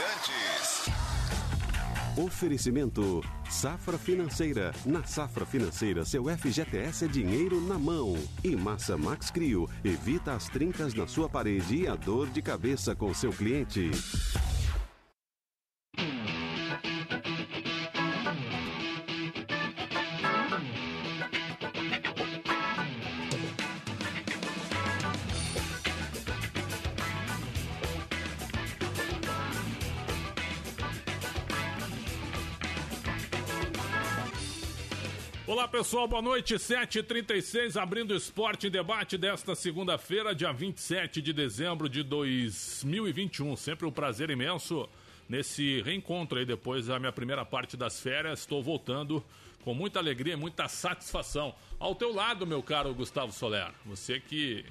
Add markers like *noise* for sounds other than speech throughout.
Bandeirantes. Oferecimento Safra Financeira. Na Safra Financeira, seu FGTS é dinheiro na mão. E Massa Max Crio. Evita as trincas na sua parede e a dor de cabeça com seu cliente. Pessoal, boa noite. 7h36, abrindo o esporte em debate desta segunda-feira, dia 27 de dezembro de 2021. Sempre um prazer imenso nesse reencontro aí depois da minha primeira parte das férias. Estou voltando com muita alegria e muita satisfação. Ao teu lado, meu caro Gustavo Soler, você que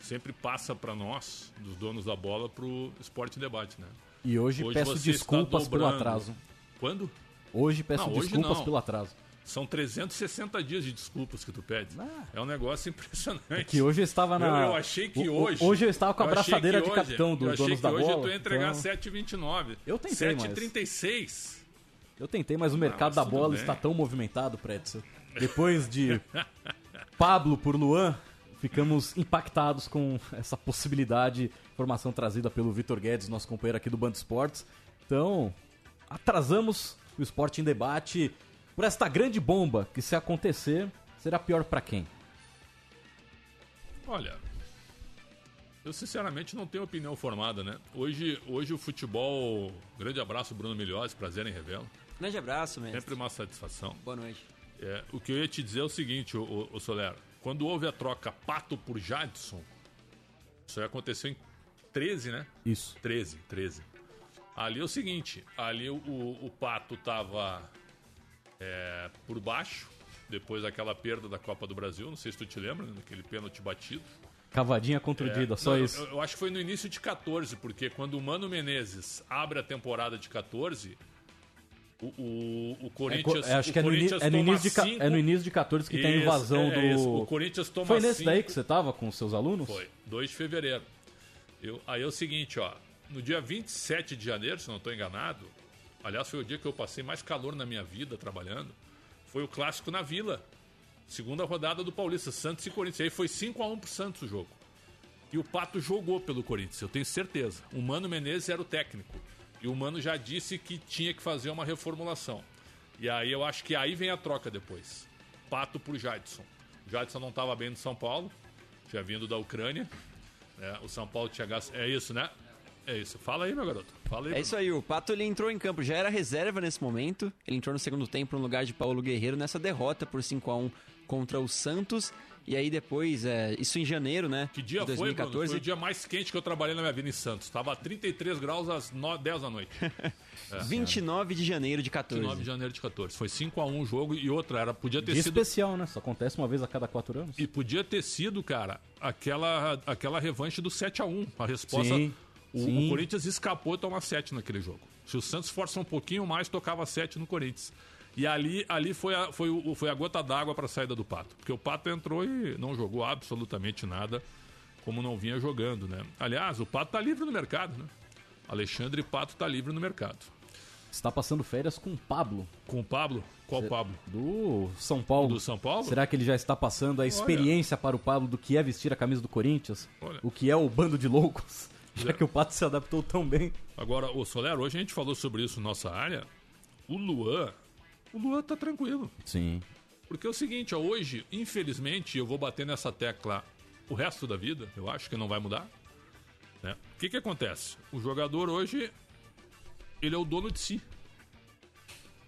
sempre passa para nós, dos donos da bola, para o esporte debate, né? E hoje, Hoje peço desculpas pelo atraso. Quando? Hoje peço Não, hoje desculpas não. pelo atraso. São 360 dias de desculpas que tu pede. É um negócio *laughs* impressionante. É que hoje eu estava na. Eu, eu achei que o- hoje. Hoje eu estava com a braçadeira de hoje- capitão donos que da hoje bola. eu tô ia entregar então- 7,29. Eu tentei, mas- 7,36. Eu tentei, mas o mercado mas da bola bem. está tão movimentado, Pretzel. Depois de *laughs* Pablo por Luan, ficamos impactados com essa possibilidade, informação trazida pelo Vitor Guedes, nosso companheiro aqui do Band Esportes. Então, atrasamos o esporte em debate por esta grande bomba que, se acontecer, será pior para quem? Olha, eu sinceramente não tenho opinião formada, né? Hoje, hoje o futebol. Grande abraço, Bruno Milhões, prazer em revê-lo. Grande abraço, mestre. Sempre uma satisfação. Boa noite. É, o que eu ia te dizer é o seguinte, o, o, Soler. Quando houve a troca Pato por Jadson, isso aí aconteceu em 13, né? Isso. 13, 13. Ali é o seguinte, ali o, o, o Pato tava é, por baixo, depois daquela perda da Copa do Brasil, não sei se tu te lembra, né, daquele pênalti batido. Cavadinha contra o Dida, É, só não, isso. Eu, eu acho que foi no início de 14, porque quando o Mano Menezes abre a temporada de 14, o, o, o É, Corinthians. co- é, acho o que é no, é no início de, cinco- é no início de 14 que tem a invasão é, do. é isso. O Corinthians toma Foi nesse daí cinco. que você tava com seus alunos? Foi, 2 de fevereiro. Eu, aí é o seguinte, ó. No dia 27 de janeiro, se não estou enganado, aliás, foi o dia que eu passei mais calor na minha vida trabalhando, foi o clássico na Vila. Segunda rodada do Paulista, Santos e Corinthians. Aí foi 5 a 1 pro Santos o jogo. E o Pato jogou pelo Corinthians, eu tenho certeza. O Mano Menezes era o técnico. E o Mano já disse que tinha que fazer uma reformulação. E aí eu acho que aí vem a troca depois. Pato por Jadson. O Jadson não estava bem no São Paulo, tinha vindo da Ucrânia. né? O São Paulo tinha gasto. É isso, né? É isso. Fala aí, meu garoto. Fala aí. É isso aí, o Pato ele entrou em campo, já era reserva nesse momento. Ele entrou no segundo tempo no lugar de Paulo Guerreiro nessa derrota por 5 a 1 contra o Santos. E aí depois, é, isso em janeiro, né? Que dia de foi, Bruno? 2014. Foi o dia mais quente que eu trabalhei na minha vida em Santos. Tava 33 graus às 9, 10 da noite. *laughs* 29 de janeiro de 14. 9 de janeiro de 14. Foi 5 a 1 o jogo e outra era podia ter Dia sido especial, né? Só acontece uma vez a cada quatro anos. E podia ter sido, cara, aquela, aquela revanche do 7 a 1 A resposta. Sim, o, o Corinthians escapou de tomar 7 naquele jogo. Se o Santos força um pouquinho mais, tocava 7 no Corinthians. E ali, ali foi, a, foi, o, foi a gota d'água para a saída do Pato. Porque o Pato entrou e não jogou absolutamente nada, como não vinha jogando, né? Aliás, o Pato tá livre no mercado, né? Alexandre Pato tá livre no mercado. Está passando férias com o Pablo, Com o Pablo? Qual Pablo? do São Paulo. Do São Paulo? Será que ele já está passando a experiência para o Pablo do que é vestir a camisa do Corinthians? Olha. O que é o bando de loucos? *laughs* Já que o Pato se adaptou tão bem. Agora, o Soler, hoje a gente falou sobre isso na nossa área. O Luan, o Luan tá tranquilo. Sim. Porque é o seguinte, ó, hoje, infelizmente, eu vou bater nessa tecla o resto da vida, eu acho que não vai mudar. né? O que que acontece? O jogador hoje, ele é o dono de si.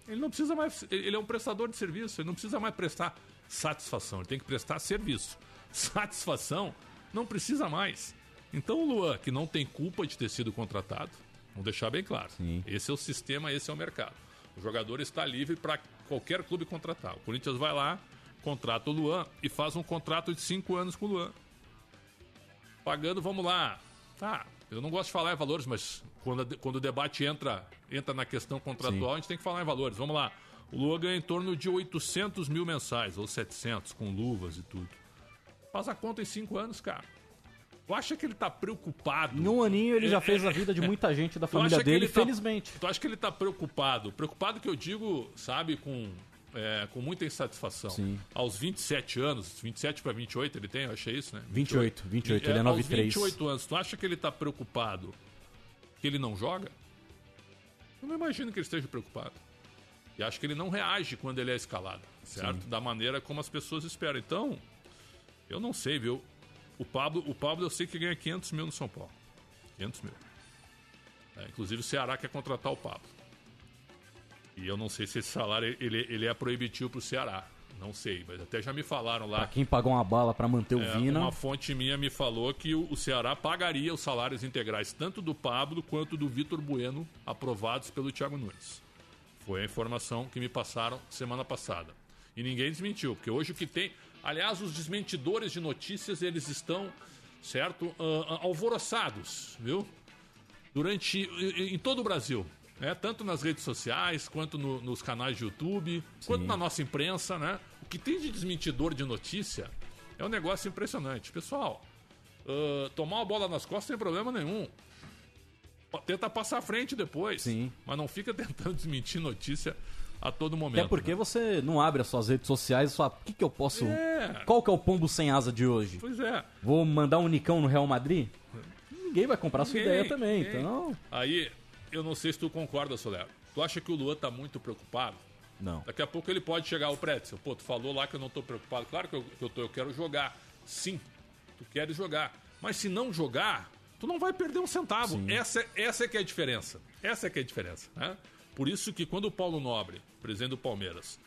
Ele não precisa mais, ele é um prestador de serviço, ele não precisa mais prestar satisfação, ele tem que prestar serviço. *laughs* Satisfação não precisa mais. Então o Luan, que não tem culpa de ter sido contratado, vamos deixar bem claro. Sim. Esse é o sistema, esse é o mercado. O jogador está livre para qualquer clube contratar. O Corinthians vai lá, contrata o Luan e faz um contrato de cinco anos com o Luan. Pagando, vamos lá. Tá, eu não gosto de falar em valores, mas quando, quando o debate entra, entra na questão contratual, Sim. a gente tem que falar em valores. Vamos lá. O Luan ganha em torno de 800 mil mensais, ou 700, com luvas e tudo. Faz a conta em cinco anos, cara. Tu acha que ele tá preocupado? Em um aninho ele É, já fez é, a vida de muita gente da *laughs* família dele, ele tá- felizmente. Tu acha que ele tá preocupado? Preocupado que eu digo, sabe, com, é, com muita insatisfação. Sim. Aos 27 anos, 27 para 28 ele tem, eu achei isso, né? 28, 28, ele é aos 93. 28 anos, tu acha que ele tá preocupado que ele não joga? Eu não imagino que ele esteja preocupado. E acho que ele não reage quando ele é escalado, certo? Da maneira como as pessoas esperam. Então, eu não sei, viu? O Pablo, o Pablo eu sei que ganha 500 mil no São Paulo. 500 mil. É, inclusive o Ceará quer contratar o Pablo. E eu não sei se esse salário ele, ele é proibitivo pro Ceará. Não sei, mas até já me falaram lá. Pra quem pagou uma bala pra manter o É, Vina, Uma fonte minha me falou que o, o Ceará pagaria os salários integrais tanto do Pablo quanto do Vitor Bueno, aprovados pelo Thiago Nunes. Foi a informação que me passaram semana passada. E ninguém desmentiu, porque hoje o que tem. Aliás, os desmentidores de notícias, eles estão, certo, ah, alvoroçados, viu? Durante. em, em todo o Brasil. Né? Tanto nas redes sociais, quanto no- nos canais de YouTube, quanto na nossa imprensa, né? O que tem de desmentidor de notícia é um negócio impressionante. Pessoal, ah, tomar a bola nas costas tem problema nenhum. Tenta passar à frente depois. Sim. Mas não fica *laughs* tentando desmentir notícia a todo momento. até porque né? você não abre as suas redes sociais e fala, o que, que eu posso. É. Qual que é o pombo sem asa de hoje? Pois é. Vou mandar um Nicão no Real Madrid? Ninguém vai comprar sua Ninguém, ideia também, ninguém. então. Aí, eu não sei se tu concorda, Soler. Tu acha que o Luan tá muito preocupado? Não. Daqui a pouco ele pode chegar ao Pretzel. Pô, tu falou lá que eu não tô preocupado. Claro que eu, que eu tô, eu quero jogar. Sim, tu queres jogar. Mas se não jogar, tu não vai perder um centavo. Essa, essa é que é a diferença. Essa é que é a diferença. Né? Por isso que quando o Paulo Nobre, presidente do Palmeiras,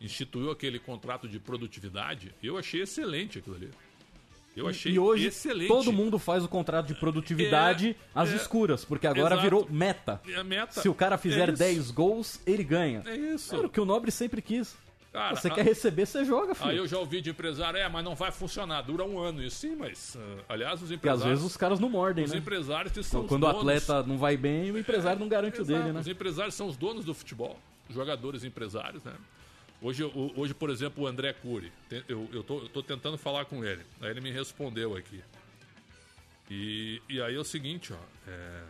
instituiu aquele contrato de produtividade, eu achei excelente aquilo ali. Eu achei E hoje excelente. todo mundo faz o contrato de produtividade É, às é. escuras, porque agora Exato. virou meta. É meta. Se o cara fizer É isso. 10 gols, ele ganha. É isso. Era o que o Nobre sempre quis. Cara, você a- quer receber, você joga, filho. Aí eu já ouvi de empresário, é, mas não vai funcionar, dura um ano. E sim, mas, ah, aliás, os Porque às empresários... vezes os caras não mordem, Os né? empresários que são os Quando o donos- atleta não vai bem, o empresário não garante o dele, né? Os empresários são os donos do futebol, jogadores empresários, né? Hoje, hoje por exemplo, o André Cury, eu, eu, tô, eu tô tentando falar com ele, aí ele me respondeu aqui. E, e aí é o seguinte, ó, é,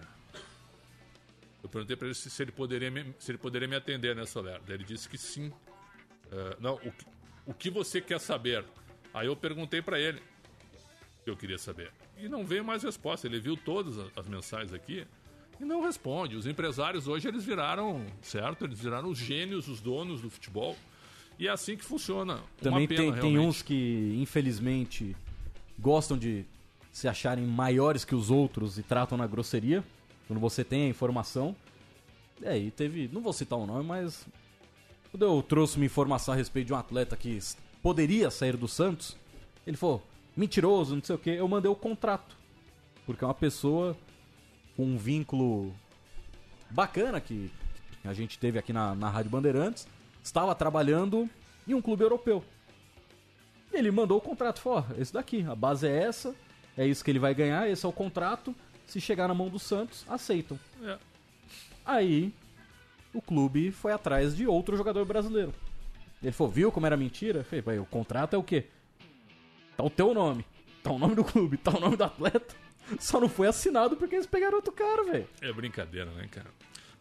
eu perguntei pra ele se, se ele poderia me, se ele poderia me atender nessa alerta. Ele disse que sim. É, não, o, o que você quer saber? Aí eu perguntei pra ele que eu queria saber. E não veio mais resposta. Ele viu todas as- as mensagens aqui e não responde. Os empresários hoje eles viraram, certo? Eles viraram os gênios, os donos do futebol. E é assim que funciona. Também pena, tem, tem uns que, infelizmente, gostam de se acharem maiores que os outros e tratam na grosseria. Quando você tem a informação. E aí teve. Não vou citar o nome, mas. Quando eu trouxe uma informação a respeito de um atleta que poderia sair do Santos, ele falou, mentiroso, não sei o que, eu mandei o contrato. Porque é uma pessoa com um vínculo bacana que a gente teve aqui na, na Rádio Bandeirantes, estava trabalhando em um clube europeu. Ele mandou o contrato, falou, esse daqui, a base é essa, é isso que ele vai ganhar, esse é o contrato, se chegar na mão do Santos, aceitam. É. Aí, o clube foi atrás de outro jogador brasileiro. Ele falou, viu como era mentira? Eu falei, "Pai, o contrato é o quê? Tá o teu nome, tá o nome do clube, tá o nome do atleta. Só não foi assinado porque eles pegaram outro cara, velho. É brincadeira, né, cara?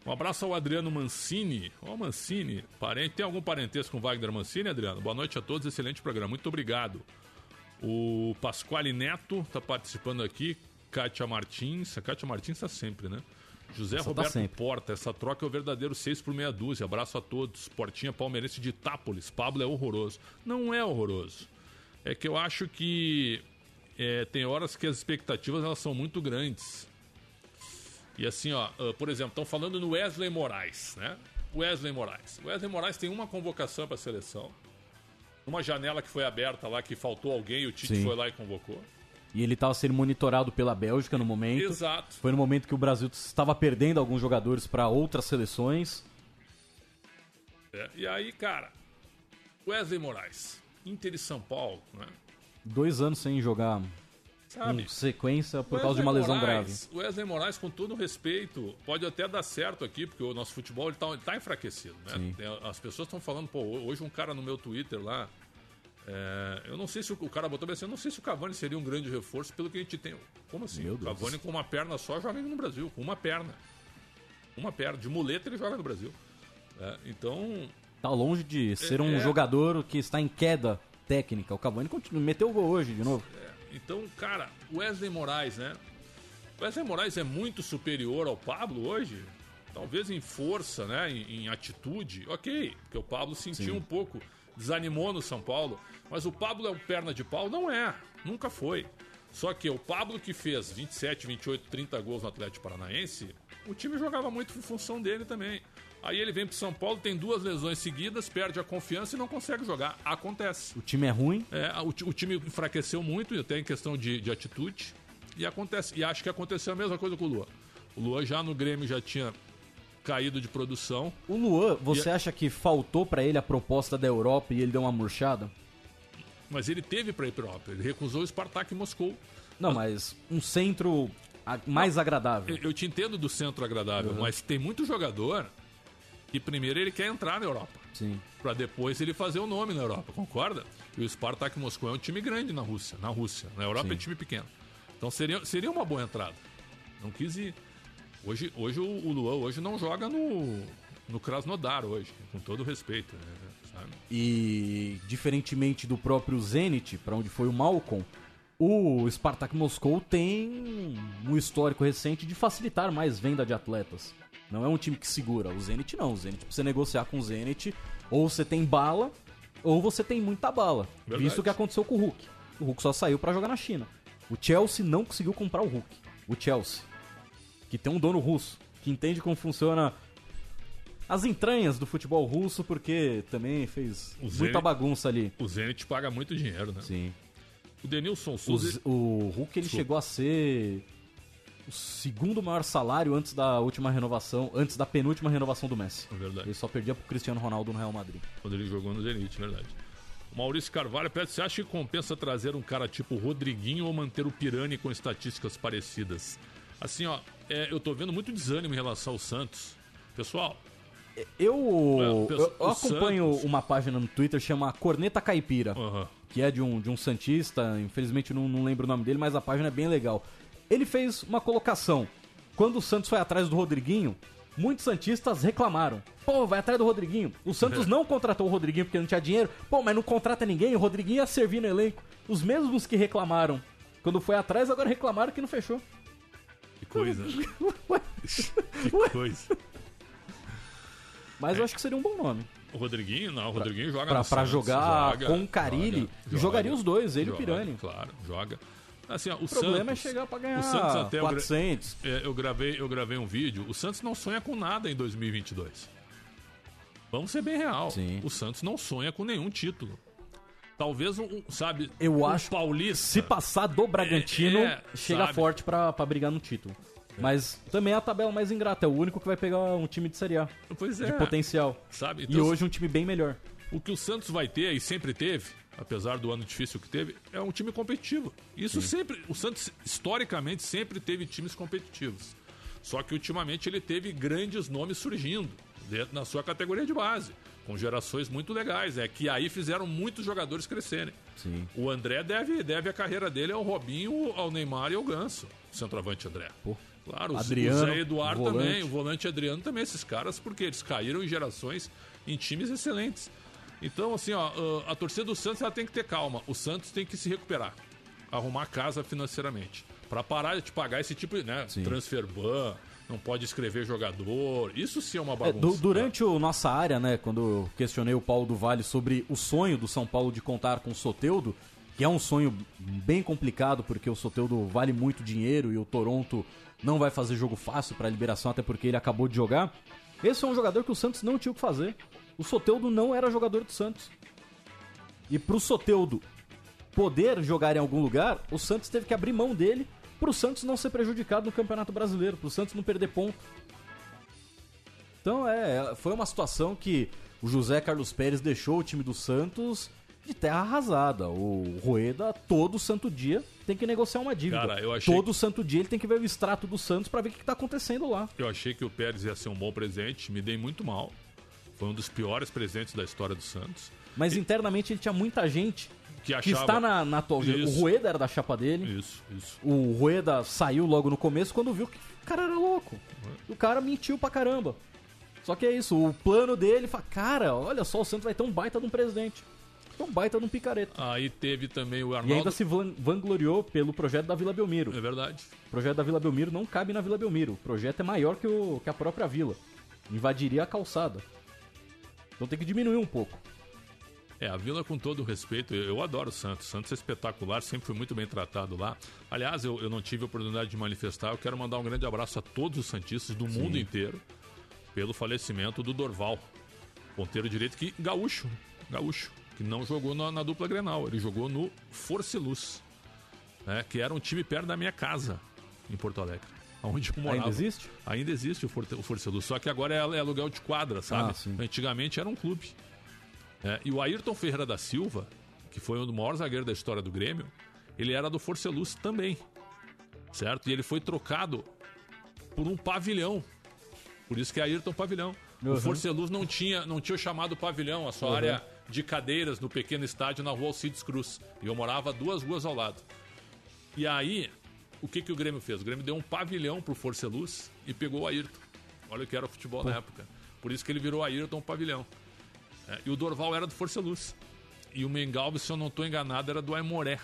Um abraço ao Adriano Mancini. Ó, Mancini, parente. Tem algum parentesco com Wagner Mancini, Adriano? Boa noite a todos, excelente programa. Muito obrigado. O Pasquale Neto tá participando aqui. Kátia Martins. A Kátia Martins tá sempre, né? José Essa tá Roberto sempre. Porta, essa troca é o verdadeiro 6 por meia dúzia. Abraço a todos. Portinha palmeirense de Itápolis. Pablo é horroroso. Não é horroroso. É que eu acho que é, tem horas que as expectativas elas são muito grandes. E assim, ó, ah, por exemplo, estão falando no Wesley Moraes, né? Wesley Moraes. Wesley Moraes tem uma convocação para a seleção. Uma janela que foi aberta lá, que faltou alguém, e o Tite Sim. foi lá e convocou. E ele tava sendo monitorado pela Bélgica no momento. Exato. Foi no momento que o Brasil estava perdendo alguns jogadores para outras seleções. É, E aí, cara, Wesley Moraes, Inter e São Paulo, né? Dois anos sem jogar Sabe? sequência por causa de uma lesão Moraes, grave. Wesley Moraes, com todo respeito, pode até dar certo aqui, porque o nosso futebol ele tá, enfraquecido, né? As pessoas estão falando, pô, hoje um cara no meu Twitter lá, É, eu não sei se o, o cara botou bem assim, eu não sei se o Cavani seria um grande reforço pelo que a gente tem. Como assim? O. Cavani com uma perna só joga no Brasil, com uma perna. Uma perna. De muleta ele joga no Brasil. É, então, Tá longe de ser um É. jogador que está em queda técnica. O Cavani continua, meteu o gol hoje de novo. então, cara, o Wesley Moraes, né? Wesley Moraes é muito superior ao Pablo hoje. Talvez em força, né? Em, em atitude, ok. Porque o Pablo sentiu Sim. um pouco, desanimou no São Paulo. Mas o Pablo é o perna de pau? Não é. Nunca foi. Só que o Pablo que fez 27, 28, 30 gols no Atlético Paranaense, o time jogava muito em função dele também. Aí ele vem pro São Paulo, tem duas lesões seguidas, perde a confiança e não consegue jogar. Acontece. O time é ruim. É, o, o time enfraqueceu muito, até em questão de, de atitude. E acontece. E acho que aconteceu a mesma coisa com o Lua. O Lua já no Grêmio já tinha caído de produção. O Luan, você E acha que faltou pra ele a proposta da Europa e ele deu uma murchada? Mas ele teve para ir para Europa. Ele recusou o Spartak Moscou. Não, mas um centro mais agradável. Eu, eu te entendo do centro agradável, mas tem muito jogador que primeiro ele quer entrar na Europa. Sim. Pra depois ele fazer o nome na Europa, concorda? E o Spartak Moscou é um time grande na Rússia. Na Rússia. Na Europa Sim. é time pequeno. Então seria, seria uma boa entrada. Não quis ir. Hoje, hoje o, o Luan hoje não joga no, no Krasnodar hoje, com todo respeito. né, sabe? E diferentemente do próprio Zenit, pra onde foi o Malcolm, o Spartak Moscou tem um histórico recente de facilitar mais venda de atletas. Não é um time que segura. O Zenit não. O Zenit, pra você negociar com o Zenit, ou você tem bala, ou você tem muita bala. Verdade. Visto o que aconteceu com o Hulk. O Hulk só saiu pra jogar na China. O Chelsea não conseguiu comprar o Hulk. O Chelsea. Que tem um dono russo. Que entende como funciona as entranhas do futebol russo, porque também fez muita bagunça ali. O Zenit paga muito dinheiro, né? Sim. O Denilson O, Souza. Z- o Hulk ele chegou a ser o segundo maior salário antes da última renovação, antes da penúltima renovação do Messi. É verdade. Ele só perdia pro Cristiano Ronaldo no Real Madrid. quando ele jogou no Zenit, verdade. O Maurício Carvalho pede, você acha que compensa trazer um cara tipo Rodriguinho ou manter o Pirani com estatísticas parecidas? Assim, ó, é, eu tô vendo muito desânimo em relação ao Santos. Pessoal, Eu, É, eu, eu o acompanho Santos- uma página no Twitter chama Corneta Caipira, aham, que é de um, de um Santista, infelizmente não, não lembro o nome dele, mas a página é bem legal. Ele fez uma colocação. Quando o Santos foi atrás do Rodriguinho, muitos Santistas reclamaram. Pô, vai atrás do Rodriguinho. O Santos *laughs* não contratou o Rodriguinho porque não tinha dinheiro. Pô, mas não contrata ninguém, o Rodriguinho ia servir no elenco. Os mesmos que reclamaram quando foi atrás, agora reclamaram que não fechou. que coisa. *laughs* Ué, que coisa. Mas eu acho que seria um bom nome. O Rodriguinho, não, o Rodriguinho joga Pra, pra Santos, jogar joga, com o Carilli. joga, jogaria joga, os dois, ele e Pirani. Claro, joga. Assim, ó, o, O problema Santos, é chegar pra ganhar o Santos até eu gra- 400. É, eu gravei, eu gravei um vídeo. O Santos não sonha com nada em 2022. Vamos ser bem real. Sim. O Santos não sonha com nenhum título. Talvez um, sabe, Eu um acho- paulista. Se passar do Bragantino, É, chega sabe? forte pra, pra brigar no título. Mas também é a tabela mais ingrata. É o único que vai pegar um time de Série A. Pois é. De potencial. Sabe? E Então, hoje um time bem melhor. o que o Santos vai ter e sempre teve, apesar do ano difícil que teve, é um time competitivo. Isso sempre, o Santos historicamente sempre teve times competitivos. Só que ultimamente ele teve grandes nomes surgindo dentro na sua categoria de base, com gerações muito legais, é que aí fizeram muitos jogadores crescerem. Sim. O André deve, deve a carreira dele ao Robinho, ao Neymar e ao Ganso, o centroavante André. Pô. Claro, o- Adriano, o Zé Eduardo volante. também, o volante Adriano também, esses caras, porque eles caíram em gerações em times excelentes. Então, assim, ó, a- a torcida do Santos ela tem que ter calma. O Santos tem que se recuperar, arrumar casa financeiramente. Pra parar de pagar esse tipo de né, Sim. transfer ban, não pode escrever jogador. Isso sim é uma É, bagunça. du- durante o nossa área, né, quando eu questionei o Paulo do Vale sobre o sonho do São Paulo de contar com o Soteudo, que é um sonho bem complicado, porque o Soteudo vale muito dinheiro e o Toronto não vai fazer jogo fácil para liberação, até porque ele acabou de jogar. Esse é um jogador que o Santos não tinha o que fazer. O Soteudo não era jogador do Santos. E pro Soteudo poder jogar em algum lugar, o Santos teve que abrir mão dele pro Santos não ser prejudicado no Campeonato Brasileiro, pro Santos não perder ponto. Então é, foi uma situação que o José Carlos Pérez deixou o time do Santos de terra arrasada. O Rueda, todo santo dia, tem que negociar uma dívida. Cara, eu achei Todo santo dia ele tem que ver o extrato do Santos pra ver o que, que tá acontecendo lá. Eu achei que o Pérez ia ser um bom presente, me dei muito mal. Foi um dos piores presidentes da história do Santos. Mas internamente ele tinha muita gente Que que achava... está na, na atual. O Rueda era da chapa dele. Isso, isso. O Rueda saiu logo no começo quando viu que o cara era louco. O cara mentiu pra caramba. Só que é isso, o plano dele fala, cara, olha só, o Santos vai ter um baita de um presidente. Um baita de um picareta. Aí teve também o E Arnaldo... ainda se van- vangloriou pelo projeto da Vila Belmiro. É verdade. O projeto da Vila Belmiro não cabe na Vila Belmiro. O projeto é maior que, o, que a própria vila. Invadiria a calçada. Então tem que diminuir um pouco. É, a Vila, com todo o respeito, eu, eu adoro o Santos. Santos é espetacular, sempre foi muito bem tratado lá. Aliás, eu, eu não tive a oportunidade de manifestar. Eu quero mandar um grande abraço a todos os Santistas do mundo inteiro pelo falecimento do Dorval, ponteiro direito, que gaúcho, gaúcho, que não jogou na, na dupla Grenal, ele jogou no Força e Luz, né, que era um time perto da minha casa, em Porto Alegre, *laughs* onde eu morava. Ainda existe? Ainda existe o, Forte, o Força Luz, só que agora é, é aluguel de quadra, sabe? Ah. Antigamente era um clube. É, e o Ayrton Ferreira da Silva, que foi um dos maiores zagueiros da história do Grêmio, ele era do Força e Luz também, certo? E ele foi trocado por um pavilhão. Por isso que é Ayrton Pavilhão. O Uhum. Força e Luz não tinha, não tinha o chamado pavilhão, a sua área de cadeiras no pequeno estádio na rua Alcides Cruz. E eu morava duas ruas ao lado. E aí, o que, que o Grêmio fez? O Grêmio deu um pavilhão pro Força Luz e pegou o Ayrton. Olha o que era o futebol na época. Por isso que ele virou Ayrton Pavilhão. É, e o Dorval era do Força e Luz. E o Mengalves, se eu não estou enganado, era do Aimoré.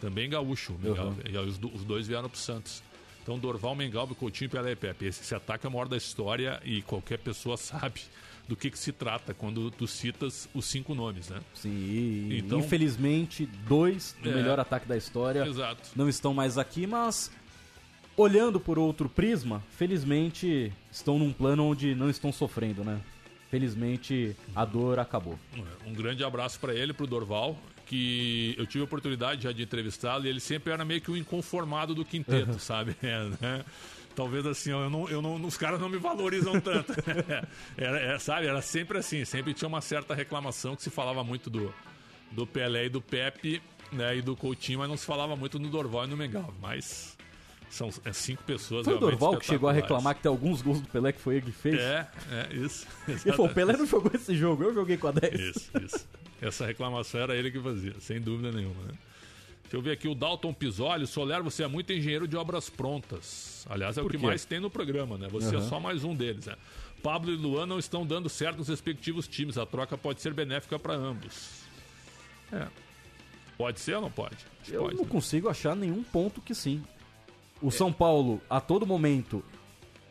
Também gaúcho. Mengalves. E os, os dois vieram pro Santos. Então, Dorval, Mengalves, Coutinho e Pelé Pepe. Esse, esse ataque é o maior da história e qualquer pessoa *laughs* sabe do que, que se trata quando tu citas os cinco nomes, né? Sim, Então- infelizmente, dois do É. melhor ataque da história Exato. não estão mais aqui, mas olhando por outro prisma, felizmente estão num plano onde não estão sofrendo, né? Felizmente a dor acabou. Um grande abraço para ele, pro Dorval, que eu tive a oportunidade já de entrevistá-lo e ele sempre era meio que o inconformado do quinteto, *laughs* sabe? *laughs* É, né? Talvez assim, ó, eu não, eu não, os caras não me valorizam tanto. *laughs* era, é, sabe? Era sempre assim, sempre tinha uma certa reclamação que se falava muito do, do Pelé e do Pepe, né? E do Coutinho, mas não se falava muito no Dorval e no Mengal. Mas são é, cinco pessoas Foi o Dorval que chegou a reclamar que tem alguns gols do Pelé que foi ele que fez. É, é, isso. *laughs* Ele falou, o Pelé não jogou esse jogo, eu joguei com a 10. Isso, isso. Essa reclamação era ele que fazia, sem dúvida nenhuma, né? Deixa eu ver aqui o Dalton Pisoli. Soler, você é muito engenheiro de obras prontas. Aliás, é o que quê? mais tem no programa, né? Você é Aham. só mais um deles, né? Pablo e Luan não estão dando certo nos respectivos times. A troca pode ser benéfica para ambos. É. Pode ser ou não pode? Eu pode, não né? consigo achar nenhum ponto que sim. O São Paulo, a todo momento,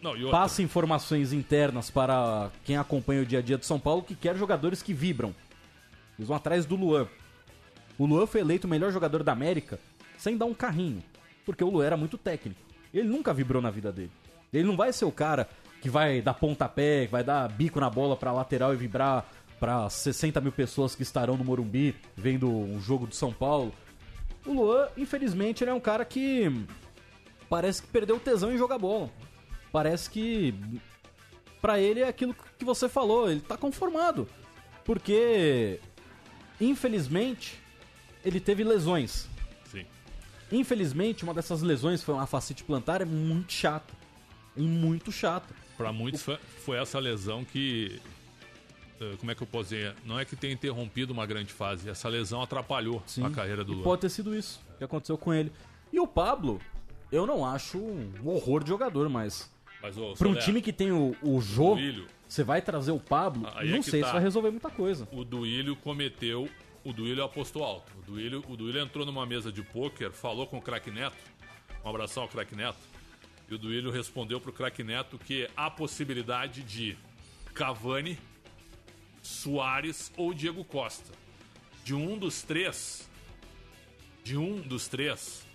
Não, passa informações internas para quem acompanha o dia a dia do São Paulo que quer jogadores que vibram. Eles vão atrás do Luan. O Luan foi eleito o melhor jogador da América sem dar um carrinho, porque o Luan era muito técnico. Ele nunca vibrou na vida dele. Ele não vai ser o cara que vai dar pontapé, que vai dar bico na bola pra lateral e vibrar pra 60 mil pessoas que estarão no Morumbi vendo um jogo do São Paulo. O Luan, infelizmente, ele é um cara que parece que perdeu o tesão em jogar bola. Parece que pra ele é aquilo que você falou, ele tá conformado. Porque infelizmente ele teve lesões. Sim. Infelizmente, uma dessas lesões foi uma facite plantar, é muito chata. E muito chata. Para muitos foi, foi essa lesão que. eh, Como é que eu posso dizer? Não é que tenha interrompido uma grande fase. Essa lesão atrapalhou Sim. a carreira do Luan. pode ter sido isso que aconteceu com ele. E o Pablo, eu não acho um horror de jogador, mas Mas, ô, pra um time que tem o, o Duílio, você vai trazer o Pablo, Aí é não que sei tá. se vai resolver muita coisa. o Duílio cometeu. O Duílio apostou alto. O Duílio, o Duílio entrou numa mesa de pôquer, falou com o craque Neto. Um abração ao craque Neto. E o Duílio respondeu pro craque Neto que há possibilidade de Cavani, Soares ou Diego Costa. De um dos três, de um dos três,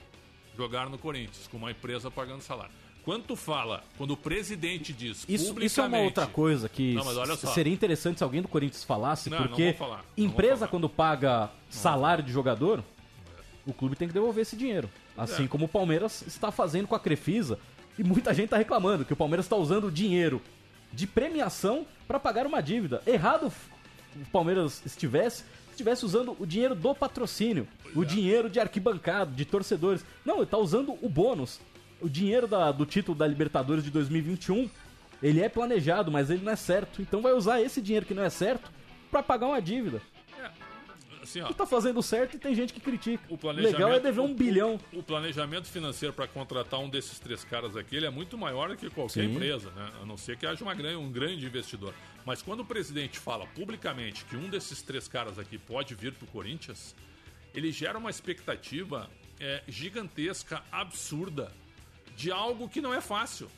jogar no Corinthians, com uma empresa pagando salário. Quando tu fala, quando o presidente diz Isso, publicamente... isso é uma outra coisa que Não, seria interessante se alguém do Corinthians falasse, Não, porque falar, não vou empresa falar. quando paga salário de jogador, o clube tem que devolver esse dinheiro. Assim É. como o Palmeiras está fazendo com a Crefisa, e muita gente está reclamando que o Palmeiras está usando o dinheiro de premiação para pagar uma dívida. Errado o Palmeiras estivesse, estivesse usando o dinheiro do patrocínio, o é. dinheiro de arquibancada, de torcedores. Não, ele está usando o bônus, o dinheiro da- do título da Libertadores de 2021 Ele é planejado, mas ele não é certo. Então vai usar esse dinheiro que não é certo pra pagar uma dívida. Assim, ó, Tu tá fazendo certo e tem gente que critica. o Legal é dever um o- bilhão. O, planejamento financeiro para contratar um desses três caras aqui ele é muito maior do que qualquer Sim. empresa, né? A não ser que haja uma um grande investidor. Mas quando o presidente fala publicamente que um desses três caras aqui pode vir pro Corinthians, ele gera uma expectativa é, gigantesca, absurda, de algo que não é fácil.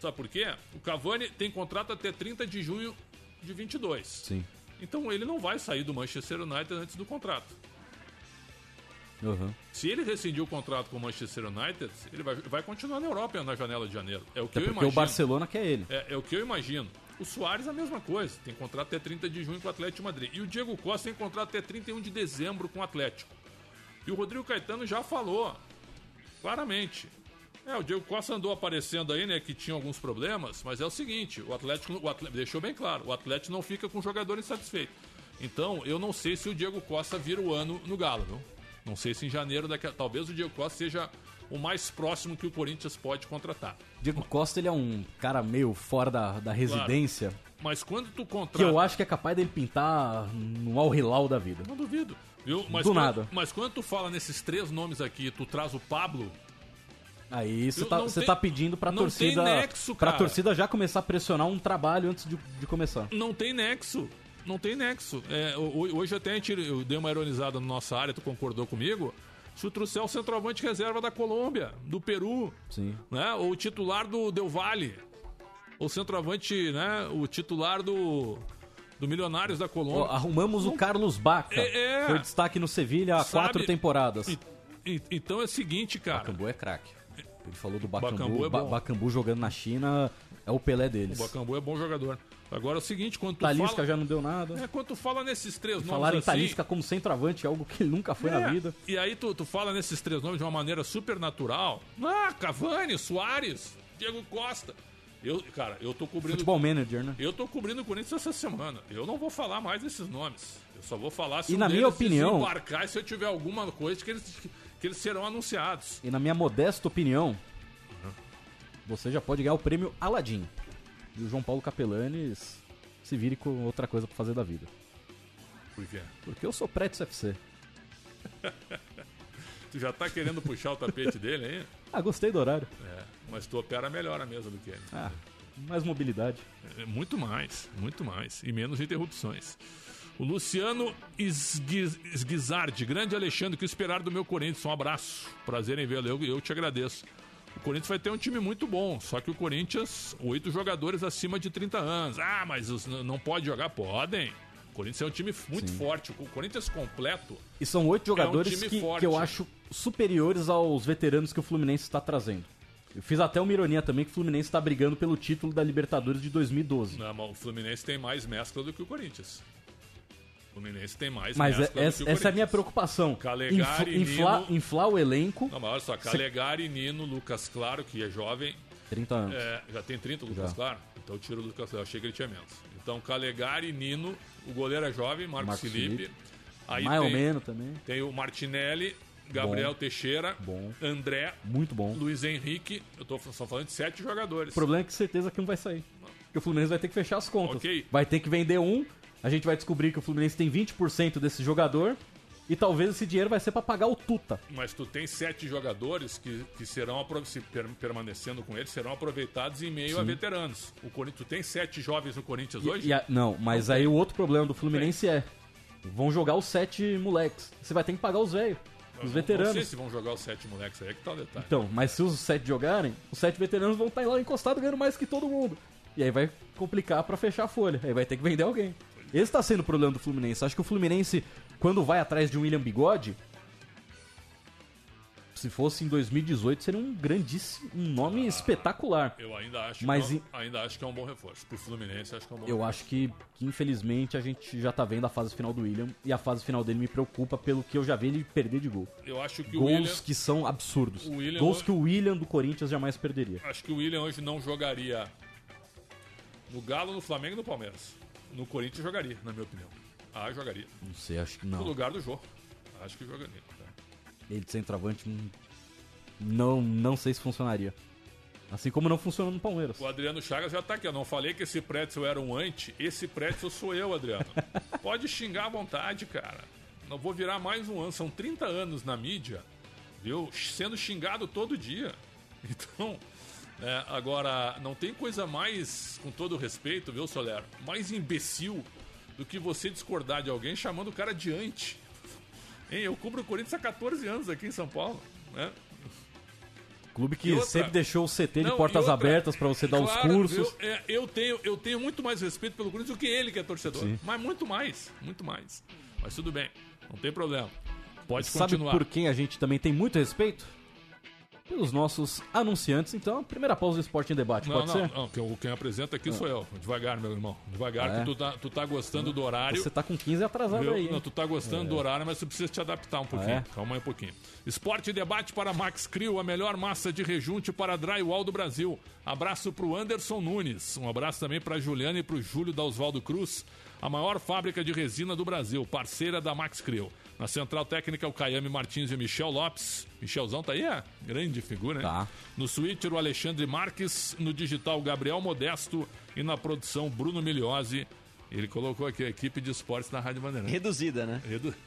Sabe por quê? O Cavani tem contrato até 30 de junho de 22. Sim. Então ele não vai sair do Manchester United antes do contrato. Uhum. Se ele rescindir o contrato com o Manchester United, ele vai, vai continuar na Europa na janela de janeiro. É o que Até eu porque imagino. o Barcelona quer ele. É, é o que eu imagino. O Soares a mesma coisa, tem contrato até 30 de junho com o Atlético de Madrid. E o Diego Costa tem contrato até 31 de dezembro com o Atlético. E o Rodrigo Caetano já falou claramente. É, o Diego Costa andou aparecendo aí, né, que tinha alguns problemas, mas é o seguinte, o Atlético, o Atlético deixou bem claro, o Atlético não fica com o jogador insatisfeito. Então, eu não sei se o Diego Costa vira o ano no Galo, viu? Não sei se em janeiro, daqui a- talvez o Diego Costa seja o mais próximo que o Corinthians pode contratar. Diego Costa, ele é um cara meio fora da, da residência. Mas quando tu Que contrata... eu acho que é capaz dele pintar no Al Hilal da vida. Não duvido. Viu? Mas Do quando, nada. Mas quando tu fala nesses três nomes aqui, tu traz o Pablo, Aí você tá, tem- tá pedindo pra não torcida. tem nexo, pra cara. torcida já começar a pressionar um trabalho antes de, de começar. não tem nexo. Não tem nexo. É, ho- hoje até a gente, eu dei uma ironizada na nossa área, tu concordou comigo. Se tu trouxer o centroavante reserva da Colômbia, do Peru, Sim. né? Ou o titular do Del Valle. O centroavante, né? O titular do, do Milionários da Colômbia. arrumamos o Carlos Baca. É, é. Foi destaque no Sevilha há Sabe? quatro temporadas. E- e- então é o seguinte, cara. Bacambu é craque. Ele falou do Bacambu. Bacambu é Ba- bom. Bacambu jogando na China é o Pelé O deles. Bacambu é bom jogador. Agora é o seguinte, quando tu Talisca fala... já não deu nada. É, quando tu fala nesses três nomes Falaram em assim, Talisca como centroavante, algo que ele nunca foi é, na vida. E aí tu, tu fala nesses três nomes de uma maneira super natural. Ah, Cavani, Soares, Diego Costa. Eu, cara, eu tô cobrindo. Futebol manager, né? Eu tô cobrindo o Corinthians essa semana. Eu não vou falar mais desses nomes. Eu só vou falar se E um na minha opinião- desembarcar e se eu tiver alguma coisa que eles, que eles serão anunciados. E na minha modesta opinião, você já pode ganhar o prêmio Aladim. E o João Paulo Capelanes se vire com outra coisa pra fazer da vida. Por quê? Porque eu sou Pretos *laughs* FC. Tu já tá querendo puxar o tapete dele, hein? *laughs* Ah, gostei do horário. É, mas tu opera melhor a mesa do que ele. Ah, mais mobilidade. É, Muito mais, muito mais. E menos interrupções. O Luciano Esgui- Esguizardi, grande Alexandre, que esperar do meu Corinthians? Um abraço. Prazer em vê-lo. Eu, eu te agradeço. O Corinthians vai ter um time muito bom, só que o Corinthians, oito jogadores acima de 30 anos. Ah, mas os, não pode jogar? Podem. O Corinthians é um time muito forte. O Corinthians completo. E são oito jogadores time que, forte. que eu acho superiores aos veteranos que o Fluminense está trazendo. Eu fiz até uma ironia também que o Fluminense está brigando pelo título da Libertadores de 2012. Não, mas o Fluminense tem mais mescla do que o Corinthians. Fluminense tem mais Mas é- essa, essa é a minha preocupação. Calegari, Infla- infla- Nino- inflar o elenco. Não, mas olha só, Calegari, Nino, Lucas Claro, que é jovem, 30 anos. É, já tem 30 o Lucas Já. Claro? Então eu tiro o Lucas Claro. Eu achei que ele tinha menos. Então Calegari, Nino, o goleiro é jovem, Marcos, Marcos Felipe. Felipe. Aí Mais ou tem, menos também. tem o Martinelli, Gabriel Teixeira, Bom. André, Muito bom. Luiz Henrique. Eu tô só falando de sete jogadores. O problema é que certeza que um vai sair. Porque o Fluminense vai ter que fechar as contas. Ok. Vai ter que vender um. A gente vai descobrir que o Fluminense tem 20% desse jogador. E talvez esse dinheiro vai ser pra pagar o Tuta. Mas tu tem sete jogadores que, que serão, se per- permanecendo com ele, serão aproveitados em meio a veteranos. O Corinthians, tu tem sete jovens no Corinthians E- hoje? e a- não, mas aí o outro problema do Fluminense é. Vão jogar os sete moleques. Você vai ter que pagar os velhos. Os não- veteranos. Não sei se vão jogar os sete moleques aí, é que tá o detalhe. Então, mas se os sete jogarem, os sete veteranos vão estar lá encostados ganhando mais que todo mundo. E aí vai complicar pra fechar a folha. Aí vai ter que vender alguém. Esse tá sendo o problema do Fluminense. Acho que o Fluminense, quando vai atrás de um William Bigode, se fosse em 2018, seria um grandíssimo, um nome espetacular. Eu ainda acho, Mas que é, um- ainda acho que é um bom reforço. Pro Fluminense, acho que é um bom Eu acho que, que, infelizmente, a gente já tá vendo a fase final do William. E a fase final dele me preocupa pelo que eu já vi ele perder de gol. Eu acho que Gols William, que são absurdos. William- Gols que o William do Corinthians jamais perderia. acho que o William hoje não jogaria no Galo, no Flamengo e no Palmeiras. No Corinthians jogaria, na minha opinião. Ah, jogaria. Não sei, acho que No não. lugar do jogo. Acho que jogaria. tá? Ele de centroavante, hum, não, não sei se funcionaria. Assim como não funciona no Palmeiras. O Adriano Chagas já tá aqui. Eu não falei que esse pretzel era um anti. Esse pretzel sou eu, Adriano. *laughs* Pode xingar à vontade, cara. Não vou virar mais um ano. São 30 anos na mídia, viu? Sendo xingado todo dia. Então, é, agora, não tem coisa mais, com todo respeito, viu, Soler? Mais imbecil do que você discordar de alguém chamando o cara de anti. Hein? Eu cubro o Corinthians há 14 anos aqui em São Paulo, né? Clube que outra- sempre deixou o CT de Não, portas e outra- abertas pra você dar os Claro, cursos. Eu, é, eu tenho, eu tenho muito mais respeito pelo Corinthians do que ele, que é torcedor. Mas muito mais, muito mais. Mas tudo bem, não tem problema. Pode Sabe continuar. por quem a gente também tem muito respeito? Pelos nossos anunciantes. Então, a primeira pausa do Esporte em Debate, Não, pode não, ser? não, quem, quem apresenta aqui sou eu. Devagar, meu irmão. Devagar, Ah, é? que tu tá, tu tá gostando do horário. Você tá com 15 atrasado aí. hein? Não, tu tá gostando do horário, mas tu precisa te adaptar um pouquinho. é? Calma aí um pouquinho. Esporte e debate para Max Crio, a melhor massa de rejunte para drywall do Brasil. Abraço pro Anderson Nunes. Um abraço também pra Juliana e pro Júlio da Oswaldo Cruz, a maior fábrica de resina do Brasil, parceira da Max Crio. Na central técnica, o Caiame Martins e o Michel Lopes. Michelzão tá aí, é? Grande figura, hein? Tá. No Switcher, o Alexandre Marques. No digital, o Gabriel Modesto. E na produção, Bruno Miliose. Ele colocou aqui a equipe de esportes da Rádio Bandeirante. Reduzida, né? Redu... *laughs*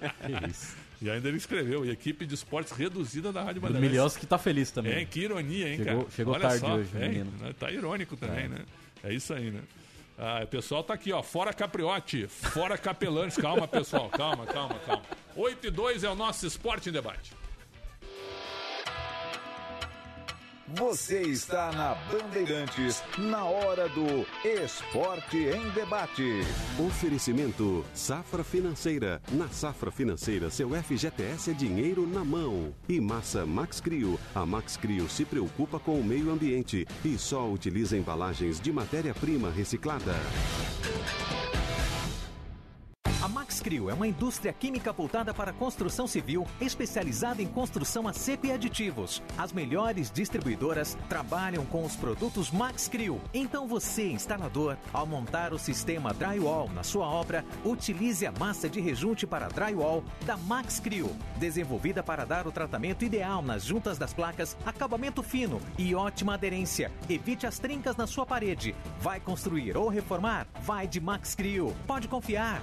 *laughs* E ainda ele escreveu, e equipe de esportes reduzida da Rádio Bandeirantes. Milhos que tá feliz também. É, que ironia, hein, Chegou- cara? chegou Olha tarde só, hoje, hein? menino. Né? Tá irônico também, né? É isso aí, né? Ah, o pessoal tá aqui, ó. Fora Capriote, fora Capelanes. Calma, pessoal. Calma, calma, calma. 8 e 2 é o nosso Esporte em Debate. Você está na Bandeirantes, na hora do Esporte em Debate. Oferecimento Safra Financeira. Na Safra Financeira, seu FGTS é dinheiro na mão. E Massa Max Crio. A Max Crio se preocupa com o meio ambiente e só utiliza embalagens de matéria-prima reciclada. A Max Crio é uma indústria química voltada para a construção civil, especializada em construção a seco e aditivos. As melhores distribuidoras trabalham com os produtos Max Crio. Então você, instalador, ao montar o sistema drywall na sua obra, utilize a massa de rejunte para drywall da Max Crio, desenvolvida para dar o tratamento ideal nas juntas das placas, acabamento fino e ótima aderência. Evite as trincas na sua parede. Vai construir ou reformar? Vai de Max Crio. Pode confiar.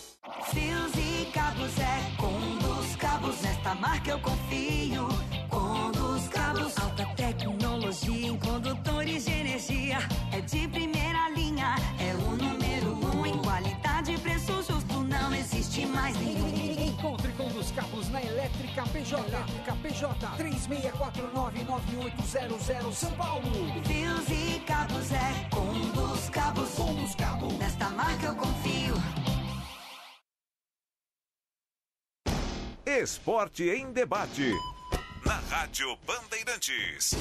Fios e cabos é com dos cabos. Nesta marca eu confio. Com dos cabos. Alta tecnologia em condutores de energia. É de primeira linha. É o número um em qualidade e preço justo. Não existe mais ninguém. Encontre com dos cabos na Elétrica PJ. Elétrica PJ 36499800 São Paulo. Fios e cabos é com dos cabos. Com dos cabos. Nesta marca eu confio. Esporte em Debate. Na Rádio Bandeirantes.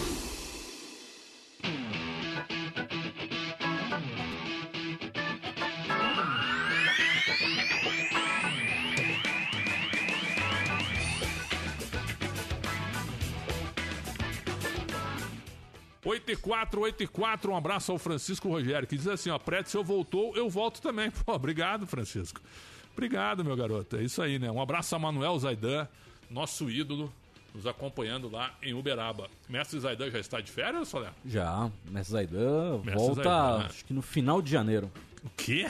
Oito e quatro, oito e quatro, um abraço ao Francisco Rogério, que diz assim, ó, Pretzel voltou, eu volto também. *laughs* Pô, obrigado, Francisco. Obrigado, meu garoto. É isso aí, né? Um abraço a Manuel Zaidan, nosso ídolo, nos acompanhando lá em Uberaba. Mestre Zaidan já está de férias, Soler? Já, Mestre Zaidan Mestre volta, Zaidan, né? acho que no final de janeiro. O quê?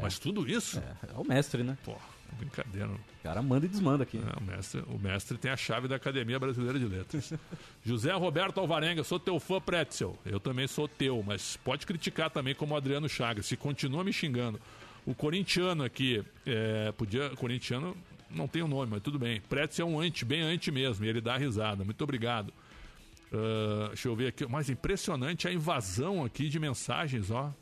Mas tudo isso? É o mestre, né? Pô, brincadeira. O cara manda e desmanda aqui. É, o, mestre, o mestre tem a chave da Academia Brasileira de Letras. *laughs* José Roberto Alvarenga, sou teu fã, Pretzel. Eu também sou teu, mas pode criticar também como o Adriano Chagas. Se continua me xingando. O corintiano aqui, é, podia. Corintiano não tem o nome, mas tudo bem. Pretzel é um anti, bem anti mesmo, e ele dá risada. Muito obrigado. Ah, deixa eu ver aqui. Mas impressionante a invasão aqui de mensagens, ó.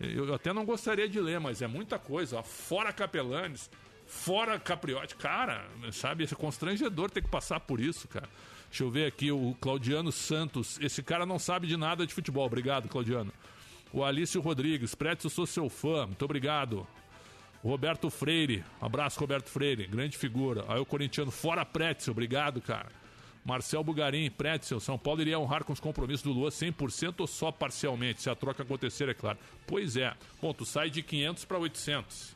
Eu, eu até não gostaria de ler, mas é muita coisa, ó. Fora Capelanes, fora Capriote. Cara, sabe, esse constrangedor ter que passar por isso, cara. Deixa eu ver aqui, o Claudiano Santos. Esse cara não sabe de nada de futebol. Obrigado, Claudiano. O Alício Rodrigues. Eu sou seu fã. Muito obrigado. Roberto Freire. Abraço, Roberto Freire. Grande figura. Aí o corintiano, fora Pretzel. Obrigado, cara. Marcel Bugarim, Pretzel. São Paulo iria honrar com os compromissos do Lua 100% ou só parcialmente? Se a troca acontecer, é claro. Pois é. Tu sai de 500 para 800.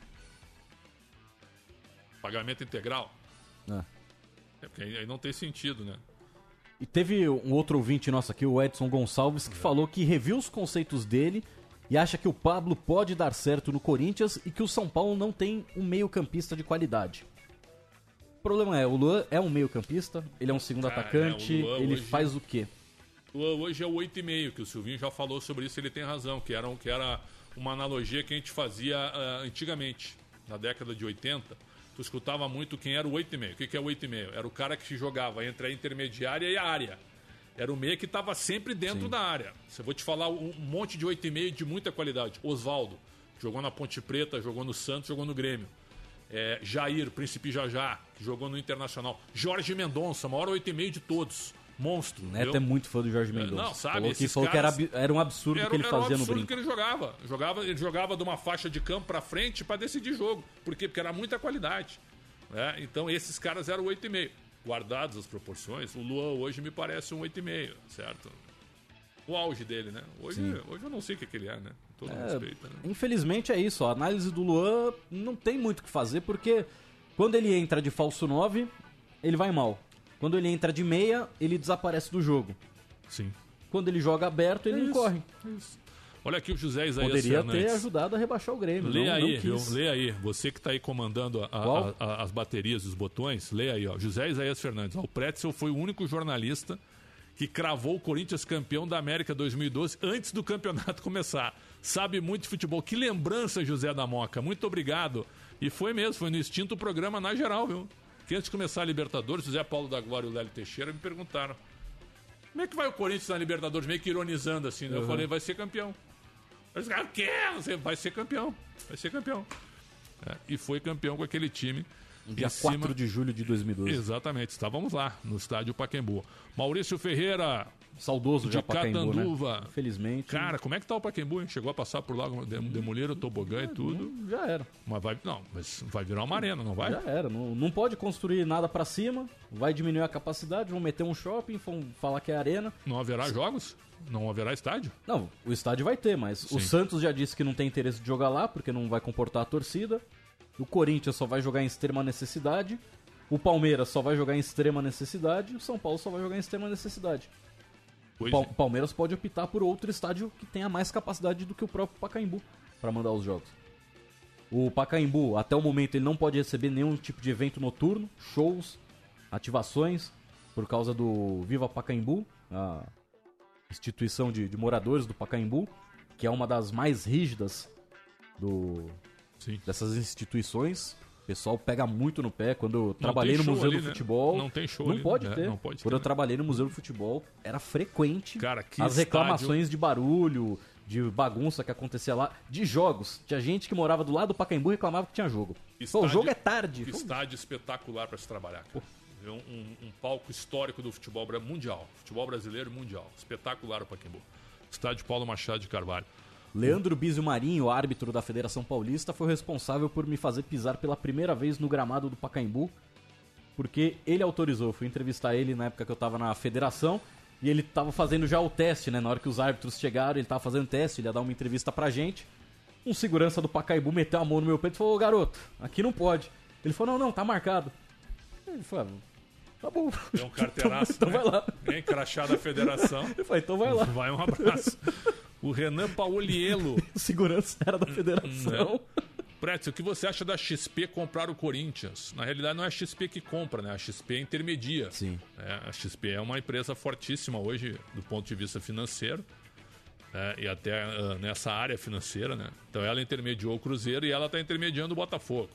Pagamento integral. É. É, porque aí não tem sentido, né? E teve um outro ouvinte nosso aqui, o Edson Gonçalves, que falou que reviu os conceitos dele e acha que o Pablo pode dar certo no Corinthians e que o São Paulo não tem um meio-campista de qualidade. O problema é, o Luan é um meio-campista, ele é um segundo atacante, é, Luan ele hoje- faz o quê? O Hoje é o 8,5, que o Silvinho já falou sobre isso, ele tem razão, que era, que era uma analogia que a gente fazia ah, antigamente, na década de 80. Tu escutava muito quem era o 8,5. O que, que é o 8,5? Era o cara que jogava entre a intermediária e a área. Era o meia que estava sempre dentro da área. Você vou te falar um um monte de 8,5 de muita qualidade. Oswaldo, jogou na Ponte Preta, jogou no Santos, jogou no Grêmio. É, Jair, Príncipe Jajá, que jogou no Internacional. Jorge Mendonça, maior 8,5 de todos. Monstro. O Neto entendeu? é muito fã do Jorge Mendonça. Não, sabe, falou que, falou que era, era um absurdo o Era, que ele era um fazia no absurdo brinco. que ele jogava. jogava. Ele jogava de uma faixa de campo pra frente pra decidir jogo. Por quê? Porque era muita qualidade. né? Então esses caras eram 8,5. Guardadas as proporções, o Luan hoje me parece um 8,5, certo? O auge dele, né? Hoje, hoje eu não sei o que, que ele é, né? Todo É, respeito, né? Infelizmente é isso, a análise do Luan não tem muito o que fazer, porque quando ele entra de falso 9, ele vai mal. Quando ele entra de meia, ele desaparece do jogo. Sim. Quando ele joga aberto, ele É não isso, corre. Olha aqui o José Isaías Poderia Fernandes. ter ajudado a rebaixar o Grêmio. Lê não, aí, não viu? quis. Lê aí. Você que está aí comandando a- a- a- as baterias e os botões, lê aí, ó. José Isaías Fernandes. Ó, O Pretzel foi o único jornalista que cravou o Corinthians campeão da América 2012 antes do campeonato *laughs* começar. Sabe muito de futebol. Que lembrança, José da Moca. Muito obrigado. E foi mesmo, foi no extinto programa na geral, viu? Que antes de começar a Libertadores, José Paulo da Glória e o Lélio Teixeira me perguntaram. Como é que vai o Corinthians na Libertadores? Meio que ironizando assim, né? Eu falei, vai ser campeão. Eles falaram, que? Você vai ser campeão. Vai ser campeão. É, e foi campeão com aquele time. Dia em cima- 4 de julho de 2012. Exatamente, estávamos lá, no estádio Paquembu. Maurício Ferreira, Saudoso de já Pacaembu, né? Catanduva. Infelizmente. Cara, como é que tá o Paquembu, hein? Chegou a passar por lá, dem- demoliram o tobogã e tudo. já era. Mas vai, não, mas vai virar uma arena, não vai? Já era. Não, não pode construir nada pra cima, vai diminuir a capacidade, vão meter um shopping, vão falar que é arena. Não haverá jogos? Não haverá estádio? Não, o estádio vai ter, mas o Sim. Santos já disse que não tem interesse de jogar lá, porque não vai comportar a torcida. O Corinthians só vai jogar em extrema necessidade. O Palmeiras só vai jogar em extrema necessidade. O São Paulo só vai jogar em extrema necessidade. O Pois é. Palmeiras pode optar por outro estádio que tenha mais capacidade do que o próprio Pacaembu para mandar os jogos. O Pacaembu, até o momento, ele não pode receber nenhum tipo de evento noturno, shows, ativações, por causa do Viva Pacaembu, a instituição de, de moradores do Pacaembu, que é uma das mais rígidas do, Sim. dessas instituições. O pessoal pega muito no pé. Quando eu trabalhei no Museu ali, do né? Futebol. Não tem show Não ali, pode né? ter. Não pode Quando ter. eu trabalhei no Museu do Futebol, era frequente Cara, que as estádio- reclamações de barulho, de bagunça que acontecia lá, de jogos. Tinha gente que morava do lado do Pacaembu e reclamava que tinha jogo. Pô, o Estádio- jogo é tarde. Pô, estádio espetacular para se trabalhar, cara. Um, um- um palco histórico do futebol mundial. Futebol brasileiro mundial. Espetacular o Paquembu. Estádio Paulo Machado de Carvalho. Leandro Bizio Marinho, árbitro da Federação Paulista, foi o responsável por me fazer pisar pela primeira vez no gramado do Pacaembu, porque ele autorizou. Eu fui entrevistar ele na época que eu tava na federação e ele tava fazendo já o teste, né? Na hora que os árbitros chegaram, ele tava fazendo teste, ele ia dar uma entrevista pra gente. Um segurança do Pacaembu meteu a mão no meu peito e falou: Ô garoto, aqui não pode. Ele falou: Não, não, tá marcado. Ele falou: "Ah, Tá bom. É um *laughs* carteiraço. então né? vai lá. Hein? Crachá da federação. Ele falou: Então vai lá. Vai um abraço. *laughs* O Renan Paulielo. O *laughs* segurança era da federação. Pretzel, o que você acha da XP comprar o Corinthians? Na realidade, não é a XP que compra, né? A XP intermedia. Sim. É, a XP é uma empresa fortíssima hoje do ponto de vista financeiro. é, e até ah, nessa área financeira, né? Então ela intermediou o Cruzeiro e ela está intermediando o Botafogo.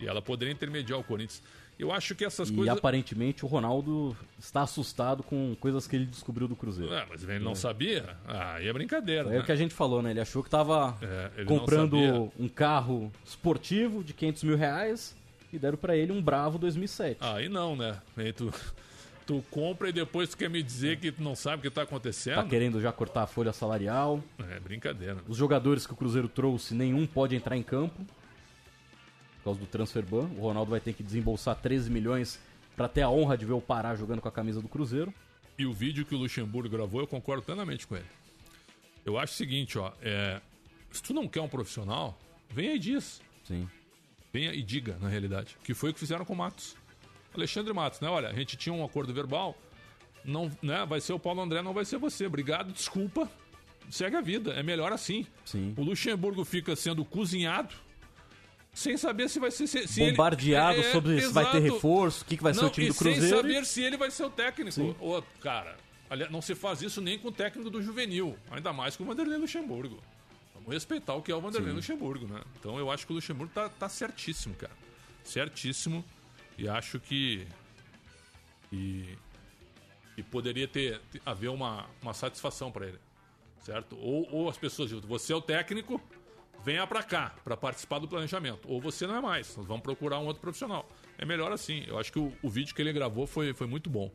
E ela poderia intermediar o Corinthians. Eu acho que essas E coisas. aparentemente o Ronaldo está assustado com coisas que ele descobriu do Cruzeiro. É, mas ele não sabia? Ah, aí é brincadeira. É né? o que a gente falou, né? Ele achou que tava É, comprando um carro esportivo de 500 mil reais e deram pra ele um Bravo 2007. Aí não, né? Aí tu, Tu compra e depois tu quer me dizer que tu não sabe o que tá acontecendo? Tá querendo já cortar a folha salarial. É brincadeira. Os jogadores que o Cruzeiro trouxe, nenhum pode entrar em campo. Por causa do transfer ban. O Ronaldo vai ter que desembolsar 13 milhões para ter a honra de ver o Pará jogando com a camisa do Cruzeiro. E o vídeo que o Luxemburgo gravou, eu concordo plenamente com ele. Eu acho o seguinte, ó. É, se tu não quer um profissional, venha e diz. Sim. Venha e diga, na realidade. Que foi o que fizeram com o Matos. Alexandre Matos, né? Olha, a gente tinha um acordo verbal. Não, né? Vai ser o Paulo André, não vai ser você. Obrigado, desculpa. Segue a vida. É melhor assim. Sim. O Luxemburgo fica sendo cozinhado sem saber se vai ser. Se, se Bombardeado ele, é, sobre se vai ter reforço, o que, que vai ser Não, o time do Cruzeiro. Sem saber se ele vai ser o técnico. Ô, cara, aliás, não se faz isso nem com o técnico do juvenil, ainda mais com o Vanderlei Luxemburgo. Vamos respeitar o que é o Vanderlei Sim. Luxemburgo, né? Então eu acho que o Luxemburgo tá, tá certíssimo, cara. Certíssimo. E acho que. E, e poderia ter, ter- haver uma, uma satisfação para ele. Certo? Ou, ou as pessoas dizem, você é o técnico, venha pra cá para participar do planejamento. Ou você não é mais, nós vamos procurar um outro profissional. É melhor assim. Eu acho que o, o vídeo que ele gravou foi, foi muito bom.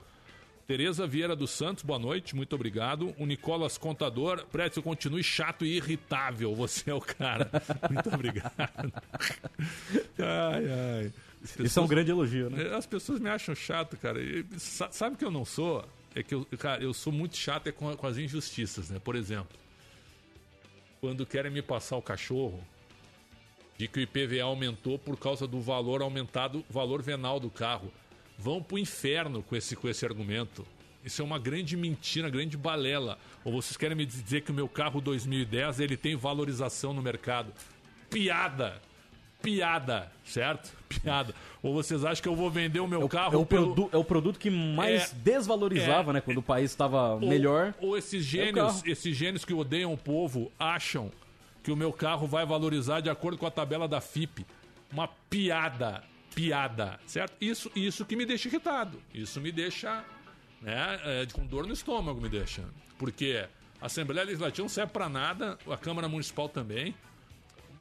Tereza Vieira dos Santos, boa noite, muito obrigado. O Nicolas Contador, Prédio, continue chato e irritável, você é o cara. *laughs* Muito obrigado. Ai, ai. As Isso é um grande elogio, né? é, As pessoas me acham chato, cara. E sa- sabe que eu não sou? É que eu, cara, eu sou muito chato é com, com as injustiças, né? Por exemplo, quando querem me passar o cachorro de que o IPVA aumentou por causa do valor aumentado, valor venal do carro. Vão pro inferno com esse, com esse argumento. Isso é uma grande mentira, grande balela. Ou vocês querem me dizer que o meu carro 2010 ele tem valorização no mercado? Piada! Piada, certo? Piada. Ou vocês acham que eu vou vender o meu carro É o, pelo- produ- é o produto que mais É, desvalorizava, é, né? Quando o país estava melhor. Ou esses É gênios, esses gênios que odeiam o povo acham que o meu carro vai valorizar de acordo com a tabela da FIP. Uma piada, piada, certo? Isso, isso que me deixa irritado. Isso me deixa, né, é, com dor no estômago me deixa. Porque a Assembleia Legislativa não serve para nada, a Câmara Municipal também.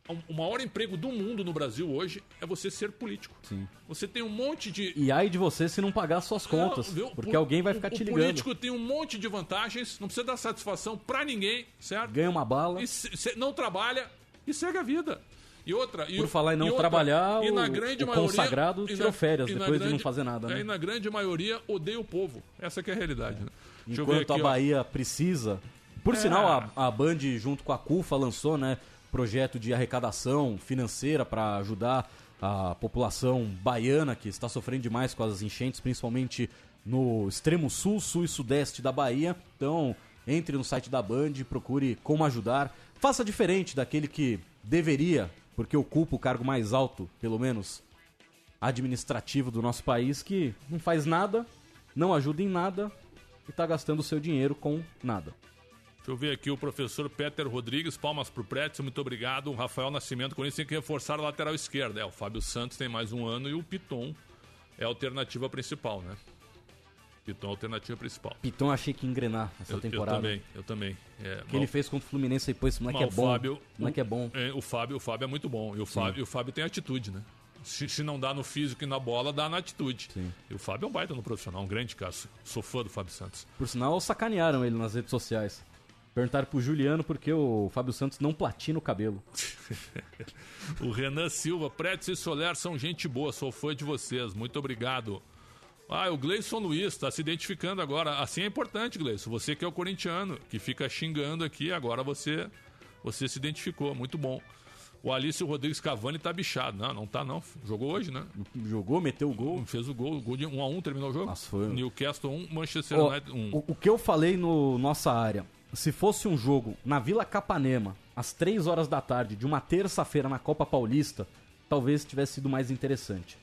O- O maior emprego do mundo no Brasil hoje é você ser político. Sim. Você tem um monte de E ai de você se não pagar suas contas. não, porque O- alguém vai o- ficar te O ligando. político tem um monte de vantagens, não precisa dar satisfação pra ninguém, certo? Ganha uma bala. E se- se- não trabalha e segue a vida. E outra. Por o- falar em não e outra, trabalhar, e na o- grande o maioria, consagrado e tirou férias na depois de não fazer nada, né? é, E na grande maioria odeia o povo. Essa que é a realidade. Né? Eu ver Enquanto aqui, a ó. Bahia precisa. Por É. sinal, a, a Band, junto com a CUFA, lançou né, projeto de arrecadação financeira para ajudar a população baiana que está sofrendo demais com as enchentes, principalmente no extremo sul, sul e sudeste da Bahia. Então, entre no site da Band, procure como ajudar. Faça diferente daquele que deveria, porque ocupa o cargo mais alto, pelo menos administrativo do nosso país, que não faz nada, não ajuda em nada e está gastando seu dinheiro com nada. Deixa eu ver aqui o professor Peter Rodrigues, palmas pro Prédio, muito obrigado. O Rafael Nascimento, com isso tem que reforçar a lateral esquerda. É, o Fábio Santos tem mais um ano e o Piton é a alternativa principal, né? Piton é a alternativa principal. Piton achei que ia engrenar essa Eu, eu temporada. também, eu também. É, O que ele fez contra o Fluminense pô, esse moleque é o bom. Fábio, o moleque é bom. É, o Fábio, o Fábio é muito bom. E o Fábio, o Fábio tem atitude, né? Se, se não dá no físico e na bola, dá na atitude. Sim. E o Fábio é um baita no profissional, um grande caso. Sou fã do Fábio Santos. Por sinal, sacanearam ele nas redes sociais. Perguntaram pro Juliano por que o Fábio Santos não platina o cabelo. *laughs* O Renan Silva, Prédio e Soler são gente boa, sou fã de vocês, muito obrigado. Ah, o Gleison Luiz está se identificando agora. Assim é importante, Gleison. Você que é o corintiano, que fica xingando aqui, agora você você se identificou, muito bom. O Alício Rodrigues Cavani tá bichado. Não, não tá não. Jogou hoje, né? Jogou, meteu o gol. Fez o gol, o gol de 1 a 1 terminou o jogo. Nossa, foi- Newcastle 1, Manchester United 1. o, o que eu falei no nossa área, se fosse um jogo na Vila Capanema, às 3 horas da tarde, de uma terça-feira na Copa Paulista, talvez tivesse sido mais interessante.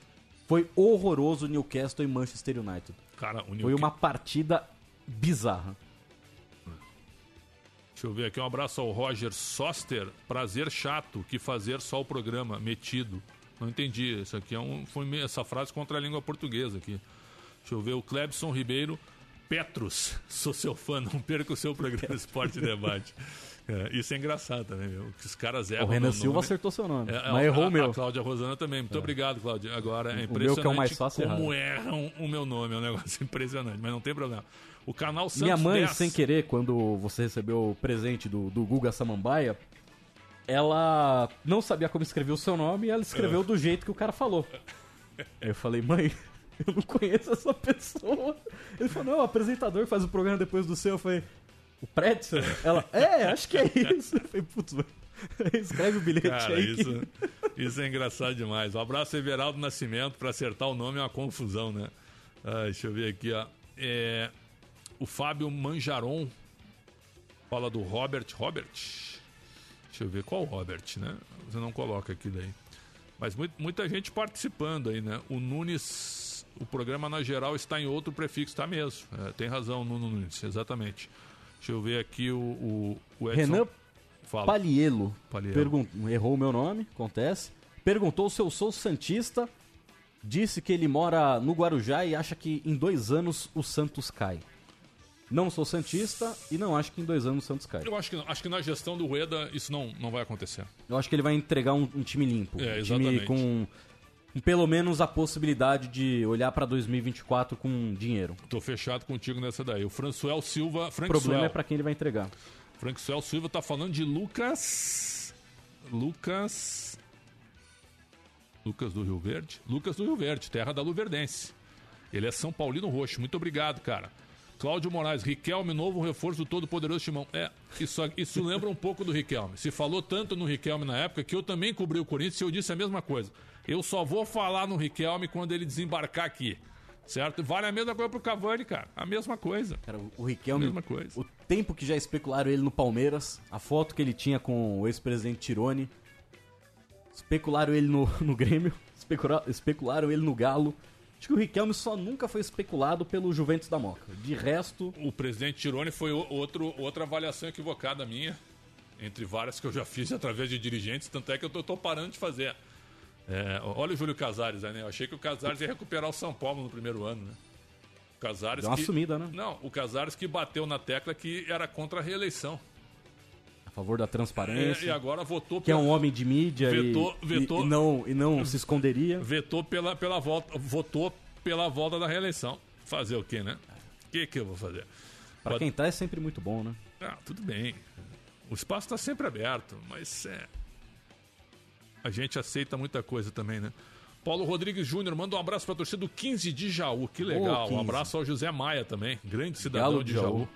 Foi horroroso Newcastle e Manchester United. Cara, o Foi Newcastle... uma partida bizarra. Deixa eu ver aqui, um abraço ao Roger Soster. Prazer chato que fazer só o programa, metido. Não entendi. Isso aqui é um, foi essa frase contra a língua portuguesa aqui. Deixa eu ver o Clebson Ribeiro. Petrus, sou seu fã, não perca o seu programa Esporte e Debate. *laughs* É, isso é engraçado também, meu. Que os caras erram. O Renan meu Silva nome. acertou seu nome, É, mas a- errou o meu. A Cláudia Rosana também. Muito obrigado, Cláudia. Agora é meu impressionante que é o mais fácil como errar. erram o meu nome. É um negócio *laughs* impressionante, mas não tem problema. O canal Santos Minha mãe, 10, sem querer, quando você recebeu o presente do, do Guga Samambaia, ela não sabia como escrever o seu nome e ela escreveu do jeito que o cara falou. Aí *laughs* eu falei, mãe, *laughs* eu não conheço essa pessoa. Ele falou, não, o apresentador que faz o programa depois do seu. Eu falei, o Pretzel? Ela, é, acho que é isso. Eu falei, putz, escreve o bilhete Cara, aí. que- isso, isso é engraçado demais. Um abraço, Everaldo Nascimento, para acertar o nome é uma confusão, né? Ah, deixa eu ver aqui, ó. É, o Fábio Manjaron fala do Robert. Robert? Deixa eu ver qual Robert, né? Você não coloca aqui daí. Mas mu- muita gente participando aí, né? O Nunes, o programa na geral está em outro prefixo, tá mesmo. É, tem razão, Nuno Nunes, exatamente. Deixa eu ver aqui o, o, o Edson. Renan Fala. Palielo, Palielo. pergun- errou o meu nome, acontece. Perguntou se eu sou Santista. Disse que ele mora no Guarujá e acha que em dois anos o Santos cai. Não sou Santista e não acho que em dois anos o Santos cai. Eu acho que, acho que na gestão do Rueda isso não, não vai acontecer. Eu acho que ele vai entregar um, um time limpo. É, um time com pelo menos a possibilidade de olhar pra 2024 com dinheiro. Tô fechado contigo nessa daí. O Françoel Silva. O Frank problema Suel, é pra quem ele vai entregar. Frank Suel Silva tá falando de Lucas. Lucas. Lucas do Rio Verde? Lucas do Rio Verde, terra da Luverdense. Ele é São Paulino Roxo. Muito obrigado, cara. Cláudio Moraes, Riquelme, novo reforço do todo-poderoso Timão. É, isso, isso lembra um pouco do Riquelme. Se falou tanto no Riquelme na época que eu também cobri o Corinthians e eu disse a mesma coisa. Eu só vou falar no Riquelme quando ele desembarcar aqui. Certo? Vale a mesma coisa pro Cavani, cara. A mesma coisa. Cara, o- Riquelme, Mesma coisa. o tempo que já especularam ele no Palmeiras, a foto que ele tinha com o ex-presidente Tirone, especularam ele no, *laughs* no Grêmio, especula- especularam ele no Galo. Acho que o Riquelme só nunca foi especulado pelo Juventus da Moca. De resto, O presidente Tirone foi outro, outra avaliação equivocada minha, entre várias que eu já fiz através de dirigentes, tanto é que eu tô, tô parando de fazer. É, olha o Júlio Casares aí, né? Eu achei que o Casares ia recuperar o São Paulo no primeiro ano, né? O Casares deu uma que... sumida, né? Não, o Casares que bateu na tecla que era contra a reeleição. A favor da É, transparência. e agora votou Que é pela- um homem de mídia e- Vetou- e, vetou- e não, e não se esconderia. vetou pela, pela volta, votou pela volta da reeleição. Fazer o quê, né? O que, que eu vou fazer? Pra Pode- quem tá é sempre muito bom, né? Ah, tudo bem. O espaço está sempre aberto, mas é. A gente aceita muita coisa também, né? Paulo Rodrigues Júnior manda um abraço para a torcida do 15 de Jaú. Que legal. 15. Um abraço ao José Maia também, grande cidadão Galo de Jaú. Jaú.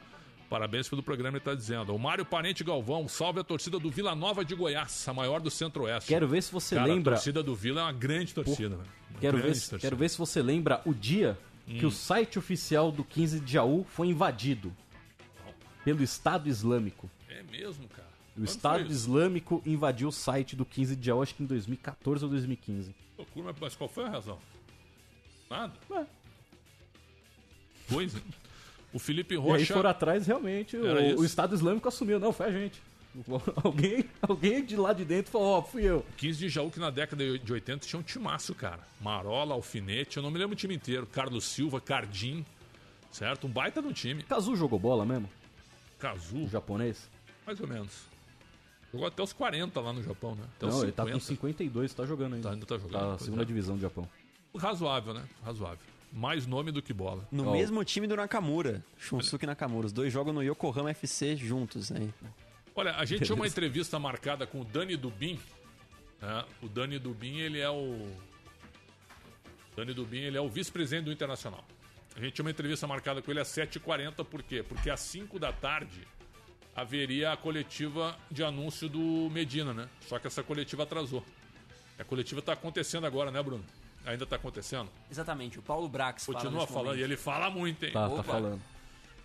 Parabéns pelo programa, ele está dizendo. O Mário Parente Galvão, salve a torcida do Vila Nova de Goiás, a maior do Centro-Oeste. Quero ver se você Cara, lembra. A torcida do Vila é uma grande torcida, velho. Uma Quero ver, grande se- torcida. quero ver se você lembra o dia que Hum. o site oficial do 15 de Jaú foi invadido pelo Estado Islâmico. É mesmo, cara. O Estado? Islâmico invadiu o site do 15 de acho que em 2014 ou 2015. Loucura, mas- qual foi a razão? Nada. Ué. Pois é. O Felipe E aí Rocha. foram atrás, realmente, o, o Estado Islâmico assumiu. Não, foi a gente. *laughs* Alguém, alguém de lá de dentro falou, ó, fui eu. 15 de Jaú, que na década de 80 tinha um timaço, cara. Marola, Alfinete, eu não me lembro o time inteiro. Carlos Silva, Cardim, certo? Um baita no time. Kazu jogou bola mesmo? Kazu, O japonês? mais ou menos. Jogou até os 40 lá no Japão, né? Até os Não, ele tá com 50. 52, tá jogando ainda. Tá, ainda tá jogando. Tá segunda é. divisão do Japão. Razoável, né? Razoável. Mais nome do que bola. No Ó. mesmo time do Nakamura, Shunsuke Nakamura. Os dois jogam no Yokohama FC juntos, né? Olha, a gente tinha uma entrevista marcada com o Dani Dubin. né? O Dani Dubin, ele é o. Dani Dubin, ele é o vice-presidente do Internacional. A gente tinha uma entrevista marcada com ele às 7h40, por quê? Porque às 5 da tarde haveria a coletiva de anúncio do Medina, né? Só que essa coletiva atrasou. A coletiva está acontecendo agora, né, Bruno? Ainda está acontecendo. Exatamente, o Paulo Brax Continua falando. momento. E ele fala muito, hein? Tá, Opa. tá falando.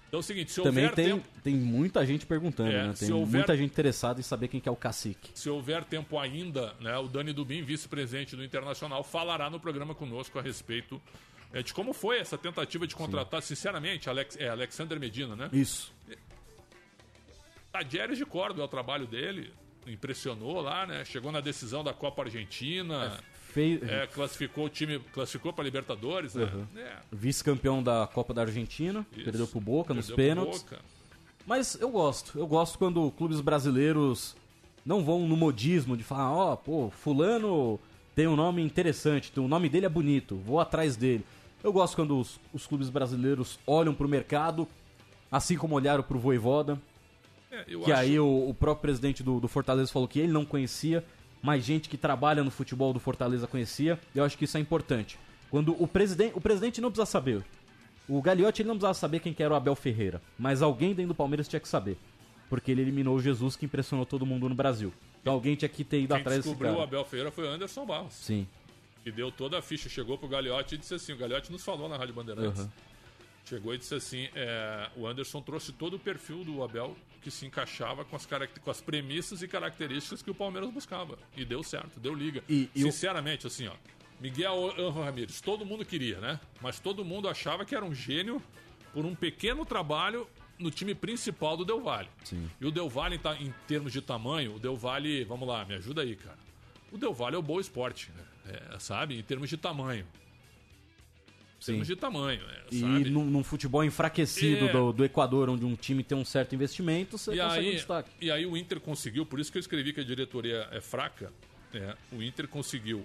Então é o seguinte, se Também houver tem, tempo. tem muita gente perguntando, É, né? Tem houver- muita gente interessada em saber quem que é o cacique. Se houver tempo ainda, né, o Dani Dubin, vice-presidente do Internacional, falará no programa conosco a respeito é, de como foi essa tentativa de contratar, sinceramente, Alex, é, Alexander Medina, né? Isso. Tadieres de Córdoba é o trabalho dele, impressionou lá, né? Chegou na decisão da Copa Argentina, Fei- é, classificou o time, classificou para Libertadores, né? Uhum. É, Vice-campeão da Copa da Argentina, Isso. perdeu pro Boca nos perdeu pro pênaltis. Boca. Mas eu gosto. Eu gosto quando clubes brasileiros não vão no modismo de falar, ó, pô, fulano tem um nome interessante, o nome dele é bonito, vou atrás dele. Eu gosto quando os, os clubes brasileiros olham pro mercado, assim como olharam pro Voivoda, É, que acho- aí o, o próprio presidente do, do Fortaleza falou que ele não conhecia, mas gente que trabalha no futebol do Fortaleza conhecia. Eu acho que isso é importante. Quando o presidente, o presidente não precisa saber. O Gagliotti ele não precisava saber quem que era o Abel Ferreira, mas alguém dentro do Palmeiras tinha que saber, porque ele eliminou o Jesus que impressionou todo mundo no Brasil. Então alguém tinha que ter ido Quem atrás desse descobriu o cara. Abel Ferreira foi o Anderson Barros. Sim. Que deu toda a ficha, chegou pro Gagliotti e disse assim: o Gagliotti nos falou na Rádio Bandeirantes. Aham. Chegou e disse assim: é, o Anderson trouxe todo o perfil do Abel que se encaixava com as, com as premissas e características que o Palmeiras buscava. E deu certo, deu liga. E- e Sinceramente, assim, ó. Miguel Angel Ramírez, todo mundo queria, né? Mas todo mundo achava que era um gênio por um pequeno trabalho no time principal do Del Valle. Sim. E o Del Valle, em, termos de tamanho, o Del Valle, vamos lá, me ajuda aí, cara. O Del Valle é o Boa Esporte, né? É, sabe? Em termos de tamanho. Sim. termos de tamanho, é, E num, num futebol enfraquecido É. do, do Equador, onde um time tem um certo investimento, você E consegue um aí, destaque. e aí o Inter conseguiu, por isso que eu escrevi que a diretoria é fraca. é, o Inter conseguiu.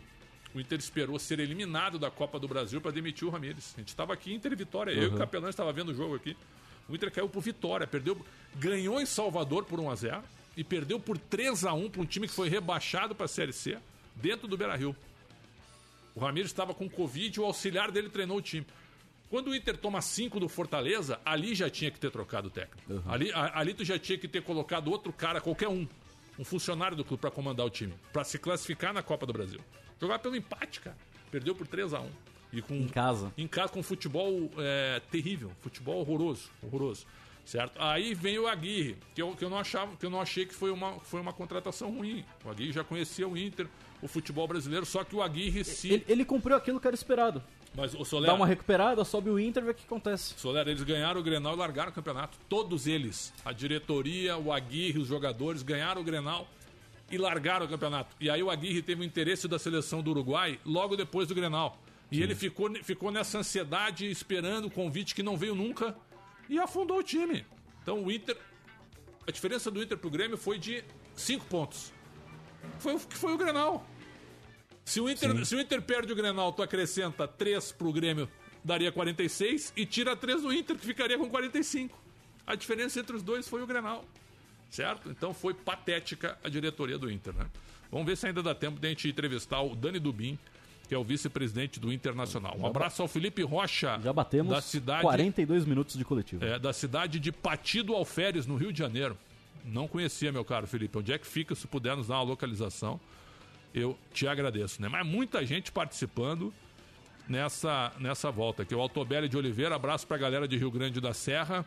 O Inter esperou ser eliminado da Copa do Brasil para demitir o Ramires. A gente estava aqui, Inter e Vitória. Eu e o Uhum. Capelão estava vendo o jogo aqui. O Inter caiu por Vitória, perdeu, ganhou em Salvador por 1 a 0 e perdeu por 3 a 1 para um time que foi rebaixado para a Série C dentro do Beira-Rio. O Ramires estava com Covid e o auxiliar dele treinou o time. Quando o Inter toma 5 do Fortaleza, ali já tinha que ter trocado o técnico. Ali, a- ali tu já tinha que ter colocado outro cara, qualquer um, um funcionário do clube para comandar o time, para se classificar na Copa do Brasil. Jogar pelo empate, cara. Perdeu por 3 a 1 E com, Em casa. Em casa com futebol é, terrível, futebol horroroso, horroroso. Certo? Aí vem o Aguirre, que eu, que eu não achava, que eu não achei que foi uma, foi uma contratação ruim. O Aguirre já conhecia o Inter, o futebol brasileiro, só que o Aguirre se Ele, ele cumpriu aquilo que era esperado. mas o Soler, Dá uma recuperada, sobe o Inter, vê o que acontece. Soler, eles ganharam o Grenal e largaram o campeonato. Todos eles. A diretoria, o Aguirre, os jogadores ganharam o Grenal e largaram o campeonato. E aí o Aguirre teve o interesse da seleção do Uruguai logo depois do Grenal. E ele ficou, ficou nessa ansiedade, esperando o convite que não veio nunca e afundou o time. Então o Inter. A diferença do Inter pro Grêmio foi de 5 pontos. Foi, o- que foi o Grenal. Se o, Inter, se o Inter perde o Grenal, tu acrescenta 3 pro Grêmio, daria 46, e tira 3 do Inter, que ficaria com 45. A diferença entre os dois foi o Grenal. Certo? Então foi patética a diretoria do Inter, né? Vamos ver se ainda dá tempo de a gente entrevistar o Dani Dubin, que é o vice-presidente do Internacional. Um abraço ao Felipe Rocha, Já batemos da cidade, 42 minutos de coletivo. é, da cidade de Patido Alferes, no Rio de Janeiro. Não conhecia, meu caro Felipe. Onde é que fica? Se puder nos dar uma localização, eu te agradeço, né? Mas muita gente participando nessa, nessa volta aqui. O Altobelli de Oliveira, abraço pra galera de Rio Grande da Serra.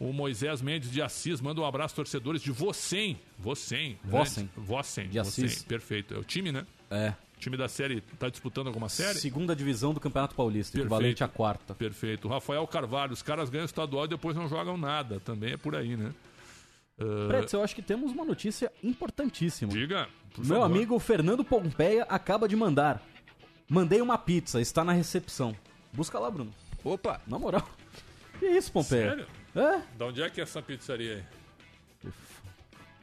O Moisés Mendes de Assis, manda um abraço, torcedores de Vocem. Vocem. Grande- Vossem. De Assis. Vossem, Perfeito. É o time, né? É. O time da série tá disputando alguma série? Segunda divisão do Campeonato Paulista, Perfeito. equivalente à quarta. Perfeito. Rafael Carvalho, os caras ganham estadual e depois não jogam nada. Também é por aí, né? Ah, Pretz, eu acho que temos uma notícia importantíssima. Diga. por Meu favor. amigo Fernando Pompeia acaba de mandar. Mandei uma pizza, está na recepção. Busca lá, Bruno. Opa! Na moral. Que isso, Pompeia? Sério? É? Da onde é que é essa pizzaria aí?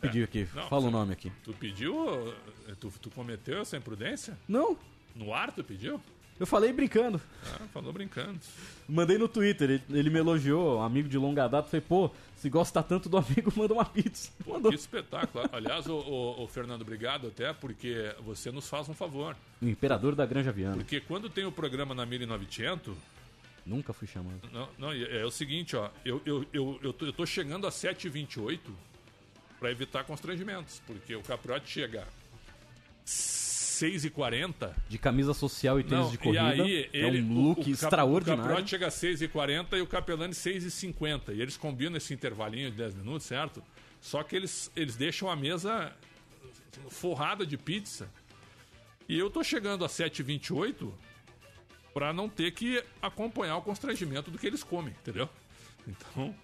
Pediu aqui. Não, Fala o nome aqui. Tu pediu? Tu, tu cometeu essa imprudência? Não, No ar tu pediu? eu falei brincando. Ah, falou brincando. Mandei no Twitter, ele, ele me elogiou, um amigo de longa data. Falei, pô, se gosta tanto do amigo, *laughs* manda uma pizza. Pô, Mandou. que espetáculo. Aliás, o, o- o Fernando, obrigado até, porque você nos faz um favor. O imperador da Granja Viana. Porque quando tem o programa na 1900, Nunca fui chamado. Não, não, é, é o seguinte, ó. Eu, eu, eu, eu, tô, eu tô chegando a 7h28 pra evitar constrangimentos. Porque o Capriotti chega 6h40. De camisa social e tênis Não, de corrida. e aí, é ele, um look o, o Cap- O extraordinário. Capriotti chega a 6h40 e o Capelani 6h50. E eles combinam esse intervalinho de 10 minutos, certo? Só que eles, eles deixam a mesa forrada de pizza. E eu tô chegando a 7h28 pra não ter que acompanhar o constrangimento do que eles comem, entendeu? Então,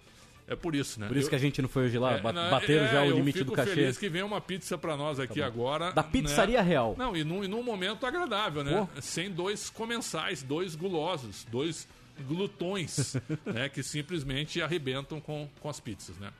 é por isso, né? Por isso Eu- que a gente não foi hoje lá, é, bateram é, já o eu limite do cachê. Tá feliz que vem uma pizza pra nós aqui agora. Da Pizzaria né? Real. Não, e num, e num momento agradável, né? Sem dois comensais, dois gulosos, dois glutões, *laughs* né? Que simplesmente arrebentam com, com as pizzas, né?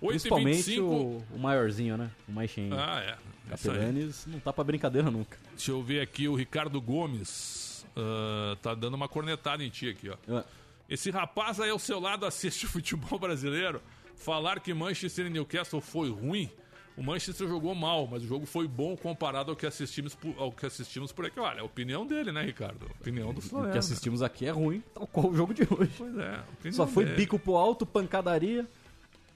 Principalmente 8h25. o, o maiorzinho, né? O mais cheinho. Ah, é. Aí. Capelanes não tá pra brincadeira nunca. Deixa eu ver aqui, o Ricardo Gomes ah, tá dando uma cornetada em ti aqui, ó. Ah, Esse rapaz aí ao seu lado assiste *laughs* futebol brasileiro. Falar que Manchester e Newcastle foi ruim. O Manchester jogou mal, mas o jogo foi bom comparado ao que assistimos por, ao que assistimos por aqui. Olha, é a opinião dele, né, Ricardo? A opinião do O Flamengo. que assistimos aqui é ruim, tal qual o jogo de hoje. Pois é, Só foi dele. bico pro alto, pancadaria.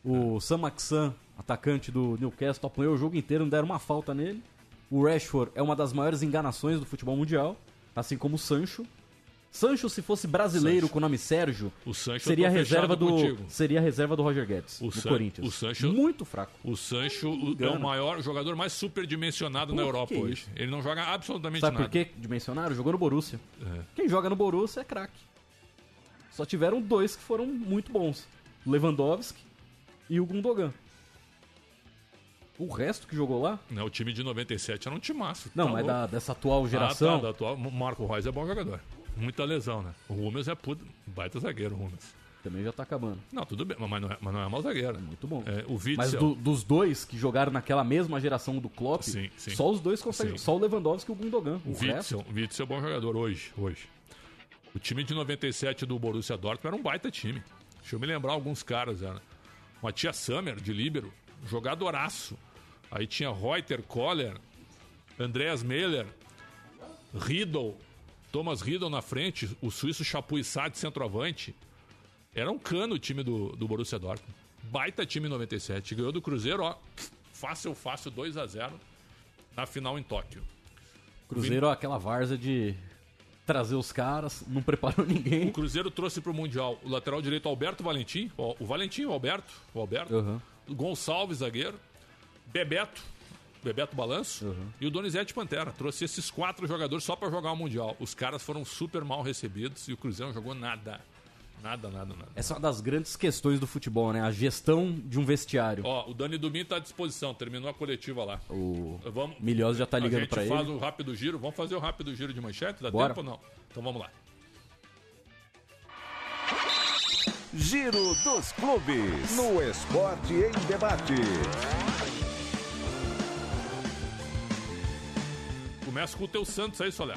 O Sam Maxan, atacante do Newcastle, apanhou o jogo inteiro, não deram uma falta nele. O Rashford é uma das maiores enganações do futebol mundial, assim como o Sancho. Sancho, se fosse brasileiro Sancho. com o nome Sérgio, O Sancho seria a reserva do contigo. seria reserva do Roger Guedes O no San- Corinthians. o Sancho- muito fraco. O Sancho é o maior o jogador mais superdimensionado na Europa hoje. Ele não joga absolutamente Sabe nada. por que dimensionaram? Jogou no Borussia. É. Quem joga no Borussia é craque. Só tiveram dois que foram muito bons. Lewandowski e o Gundogan. O resto que jogou lá? Não, o time de 97 era um timaço. Não, tá mas da- dessa atual geração. Ah, tá, da atual. Marco Reus é bom jogador. Muita lesão, né? O Hummels é puta, baita zagueiro, o. Também já tá acabando. Não, tudo bem, mas não é, mas não é mau zagueiro. Muito bom. É, o Mas Witzel, do- dos dois que jogaram naquela mesma geração do Klopp, Sim, sim. só os dois conseguem. Sim. Só o Lewandowski e o Gundogan. o O Witzel, o Witzel é bom jogador hoje, hoje. O time de 97 do Borussia Dortmund era um baita time. Deixa eu me lembrar alguns caras, era. Matias Sammer, de líbero, jogadoraço. Aí tinha Reuter, Koller, Andreas Mehler, Riddle, Thomas Riddle na frente, o suíço Chapuisat de centroavante. Era um cano o time do, do Borussia Dortmund. Baita time em 97. Ganhou do Cruzeiro, ó, fácil, fácil, 2 a 0 na final em Tóquio. Cruzeiro, aquela várzea de trazer os caras, não preparou *laughs* ninguém. O Cruzeiro trouxe pro Mundial o lateral direito Alberto Valentim, o Valentim, o Alberto, o Alberto, Uhum. o Gonçalves, zagueiro, Bebeto, Bebeto Balanço Uhum. e o Donizete Pantera. Trouxe esses quatro jogadores só pra jogar o Mundial. Os caras foram super mal recebidos e o Cruzeiro não jogou nada. Nada, nada, nada. Essa é uma das grandes questões do futebol, né? A gestão de um vestiário. Ó, o Dani Domingo tá à disposição, terminou a coletiva lá. O Vamos, Milhosa já tá ligando a gente pra faz ele. o rápido giro. Vamos fazer o rápido giro de manchete? Dá Bora. tempo ou não? Então vamos lá. Giro dos clubes. No Esporte em Debate. Começa com o teu Santos aí, Soler.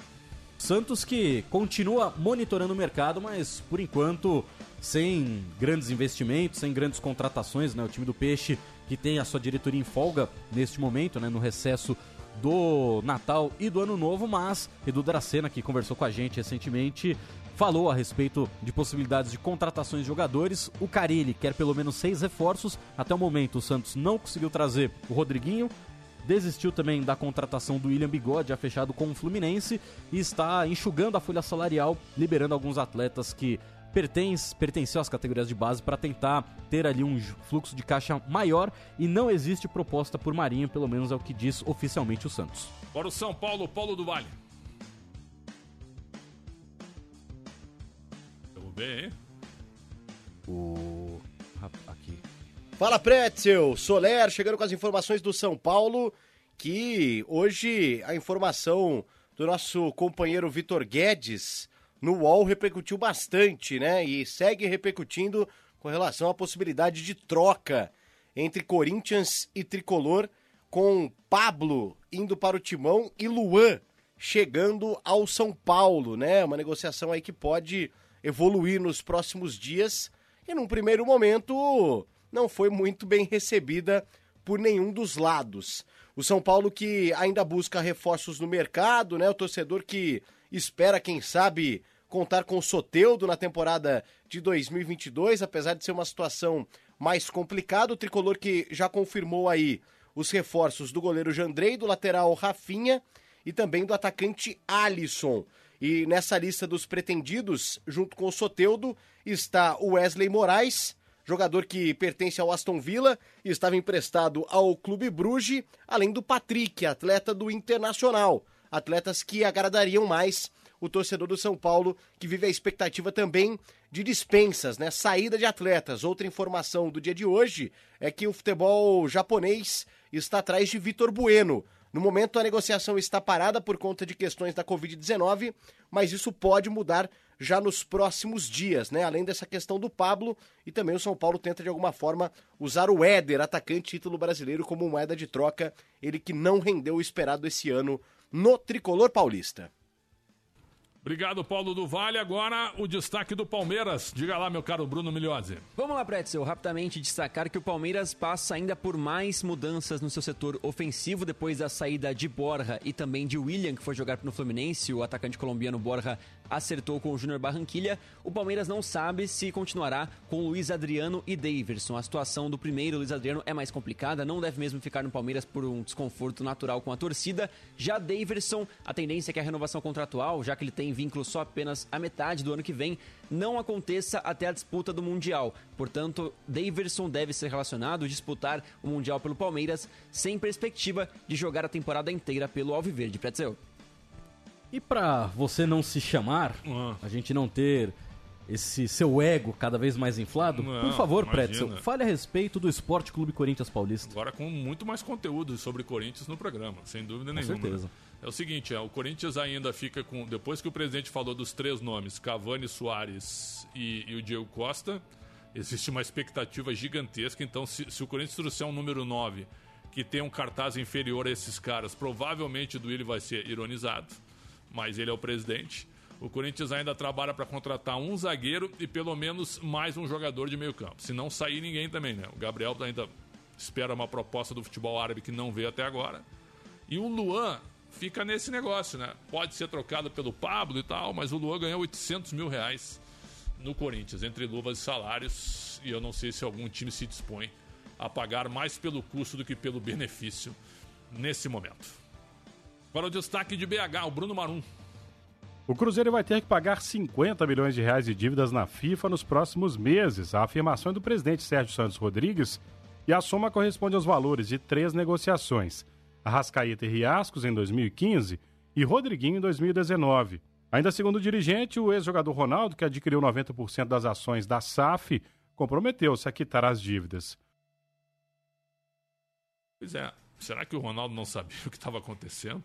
Santos que continua monitorando o mercado, mas por enquanto sem grandes investimentos, sem grandes contratações, né? O time do Peixe que tem a sua diretoria em folga neste momento, né? No recesso do Natal e do Ano Novo, mas Edu Dracena, que conversou com a gente recentemente, falou a respeito de possibilidades de contratações de jogadores. O Carilli quer pelo menos seis reforços. Até o momento, o Santos não conseguiu trazer o Rodriguinho, desistiu também da contratação do William Bigode, já fechado com o Fluminense, e está enxugando a folha salarial, liberando alguns atletas que pertence, pertenciam às categorias de base para tentar ter ali um fluxo de caixa maior e não existe proposta por Marinho, pelo menos é o que diz oficialmente o Santos. Bora o São Paulo, Paulo do Vale. Derrubei, hein? O aqui. Fala Pretzel, Soler chegando com as informações do São Paulo, que hoje a informação do nosso companheiro Vitor Guedes no UOL repercutiu bastante, né? E segue repercutindo com relação à possibilidade de troca entre Corinthians e Tricolor, com Pablo indo para o Timão e Luan chegando ao São Paulo, né? Uma negociação aí que pode evoluir nos próximos dias e num primeiro momento não foi muito bem recebida por nenhum dos lados. O São Paulo que ainda busca reforços no mercado, né? O torcedor que espera, quem sabe, contar com o Soteudo na temporada de 2022, apesar de ser uma situação mais complicada. O tricolor que já confirmou aí os reforços do goleiro Jandrei, do lateral Rafinha e também do atacante Alisson. E nessa lista dos pretendidos, junto com o Soteudo, está o Wesley Moraes, jogador que pertence ao Aston Villa e estava emprestado ao Clube Bruges, além do Patrick, atleta do Internacional. Atletas que agradariam mais o torcedor do São Paulo, que vive a expectativa também de dispensas, né? Saída de atletas. Outra informação do dia de hoje é que o futebol japonês está atrás de Vitor Bueno, No momento, a negociação está parada por conta de questões da Covid-19, mas isso pode mudar já nos próximos dias, né? Além dessa questão do Pablo, e também o São Paulo tenta de alguma forma usar o Éder, atacante título brasileiro, como moeda de troca, ele que não rendeu o esperado esse ano no tricolor paulista. Obrigado, Paulo do Vale. Agora o destaque do Palmeiras. Diga lá, meu caro Bruno Milhose. Vamos lá, Pretzel. Rapidamente destacar que o Palmeiras passa ainda por mais mudanças no seu setor ofensivo depois da saída de Borja e também de William, que foi jogar no Fluminense. O atacante colombiano Borja acertou com o Júnior Barranquilha. O Palmeiras não sabe se continuará com Luiz Adriano e Daverson. A situação do primeiro, Luiz Adriano, é mais complicada. Não deve mesmo ficar no Palmeiras por um desconforto natural com a torcida. Já Daverson, a tendência é que a renovação contratual, já que ele tem vínculo só apenas a metade do ano que vem, não aconteça até a disputa do Mundial. Portanto, Daverson deve ser relacionado, disputar o Mundial pelo Palmeiras, sem perspectiva de jogar a temporada inteira pelo Alviverde. Pretzel. E para você não se chamar, Ah. a gente não ter esse seu ego cada vez mais inflado, Não, por favor, imagina. Pretzel, fale a respeito do Esporte Clube Corinthians Paulista. Agora com muito mais conteúdo sobre Corinthians no programa, sem dúvida Com nenhuma. certeza. né? É o seguinte, é, o Corinthians ainda fica com. Depois que o presidente falou dos três nomes, Cavani, Soares e, e o Diego Costa, existe uma expectativa gigantesca. Então, se, se o Corinthians trouxer um número 9 que tem um cartaz inferior a esses caras, provavelmente o Duílio vai ser ironizado, mas ele é o presidente. O Corinthians ainda trabalha para contratar um zagueiro e pelo menos mais um jogador de meio campo. Se não sair ninguém também, né? O Gabriel ainda espera uma proposta do futebol árabe que não veio até agora. E o Luan fica nesse negócio, né? Pode ser trocado pelo Pablo e tal, mas o Luan ganhou 800 mil reais no Corinthians, entre luvas e salários. E eu não sei se algum time se dispõe a pagar mais pelo custo do que pelo benefício nesse momento. Para o destaque de BH, o Bruno Marum. O Cruzeiro vai ter que pagar 50 milhões de reais de dívidas na FIFA nos próximos meses. A afirmação é do presidente Sérgio Santos Rodrigues e a soma corresponde aos valores de três negociações: Arrascaeta e Riascos em 2015 e Rodriguinho em 2019. Ainda segundo o dirigente, o ex-jogador Ronaldo, que adquiriu 90% das ações da SAF, comprometeu-se a quitar as dívidas. Pois é, será que o Ronaldo não sabia *laughs* o que estava acontecendo?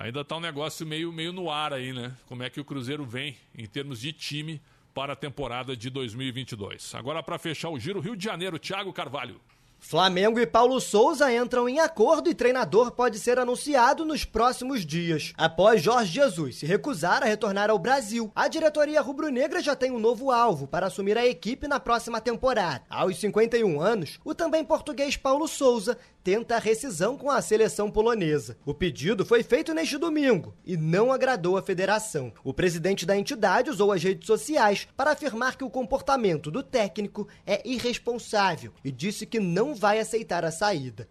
Ainda tá um negócio meio, meio no ar aí, né? Como é que o Cruzeiro vem em termos de time para a temporada de 2022. Agora para fechar o giro, Rio de Janeiro, Thiago Carvalho. Flamengo e Paulo Souza entram em acordo e treinador pode ser anunciado nos próximos dias. Após Jorge Jesus se recusar a retornar ao Brasil, a diretoria rubro-negra já tem um novo alvo para assumir a equipe na próxima temporada. Aos 51 anos, o também português Paulo Souza tenta a rescisão com a seleção polonesa. O pedido foi feito neste domingo e não agradou a federação. O presidente da entidade usou as redes sociais para afirmar que o comportamento do técnico é irresponsável e disse que não vai aceitar a saída.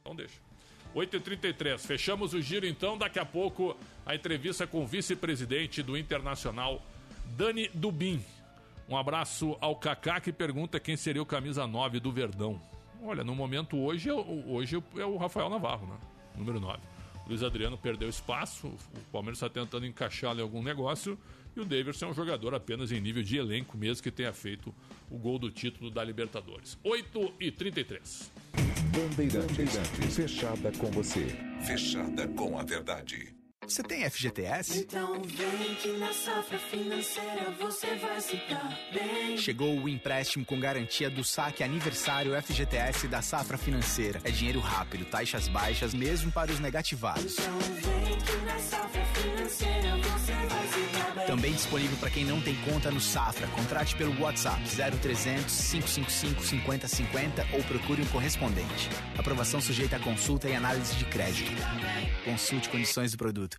Então deixa. 8h33, fechamos o giro então. Daqui a pouco a entrevista com o vice-presidente do Internacional, Dani Dubin. Um abraço ao Kaká que pergunta quem seria o camisa 9 do Verdão. Olha, no momento hoje, é o- hoje é o Rafael Navarro, né? Número 9. O Luiz Adriano perdeu espaço, o Palmeiras está tentando encaixá-lo em algum negócio. E o Davidson é um jogador apenas em nível de elenco, mesmo que tenha feito o gol do título da Libertadores. 8 e 33 Bandeirantes, fechada com você. Fechada com a verdade. Você tem FGTS? Então vem que na safra financeira você vai se dar bem. Chegou o empréstimo com garantia do saque aniversário FGTS da Safra Financeira. É dinheiro rápido, taxas baixas, mesmo para os negativados. Então vem que na safra Também disponível para quem não tem conta no Safra. Contrate pelo WhatsApp 0300 555 5050 ou procure um correspondente. Aprovação sujeita a consulta e análise de crédito. Consulte condições do produto.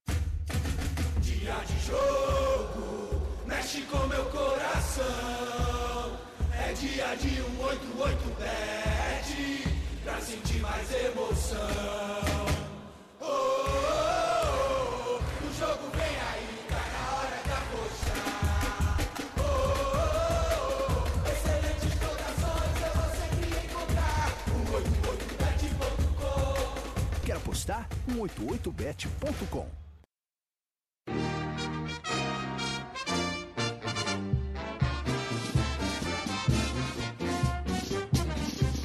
Dia de jogo, mexe com meu coração. É dia de um 88 bet, pra sentir mais emoção. 188bet.com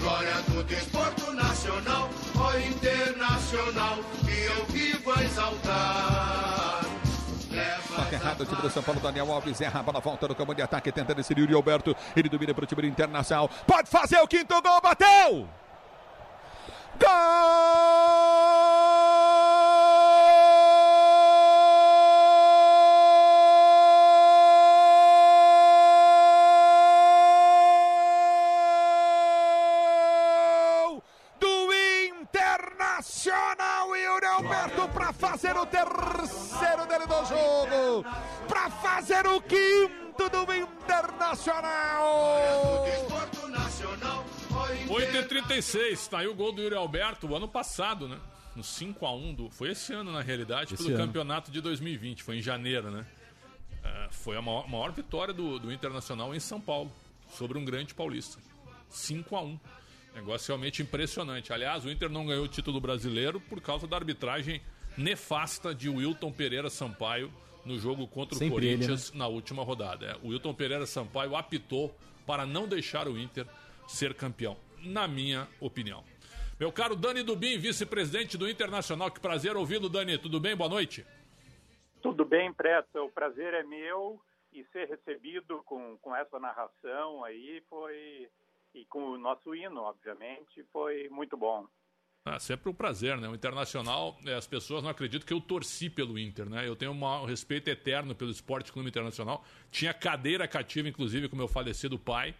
Glória do desporto nacional, ó internacional. Internacional que eu vivo a exaltar. Toque errado, o time do São Paulo, Daniel Alves erra a bola, volta no campo de ataque, tentando esse Yuri Alberto. Ele domina para o time do Internacional. Pode fazer o quinto gol, bateu! Gol 8h36, tá aí o gol do Yuri Alberto, o ano passado, né? No 5x1, do, foi esse ano na realidade, Esse pelo ano. campeonato de 2020, foi em janeiro, né? É, foi a maior, maior vitória do, do Internacional em São Paulo, sobre um grande paulista. 5x1. Negócio realmente impressionante. Aliás, o Inter não ganhou o título brasileiro por causa da arbitragem nefasta de Wilton Pereira Sampaio no jogo contra o Sempre ele, Corinthians na última rodada. É, o Wilton Pereira Sampaio apitou para não deixar o Inter ser campeão, na minha opinião. Meu caro Dani Dubin, vice-presidente do Internacional, que prazer ouvi-lo, Dani. Tudo bem? Boa noite. Tudo bem, Preto. O prazer é meu e ser recebido com, com essa narração aí foi. E com o nosso hino, obviamente, foi muito bom. Ah, sempre um prazer, né? O Internacional, eh, as pessoas não acreditam que eu torci pelo Inter, né? Eu tenho um respeito eterno pelo Esporte Clube Internacional. Tinha cadeira cativa, inclusive, com meu falecido pai.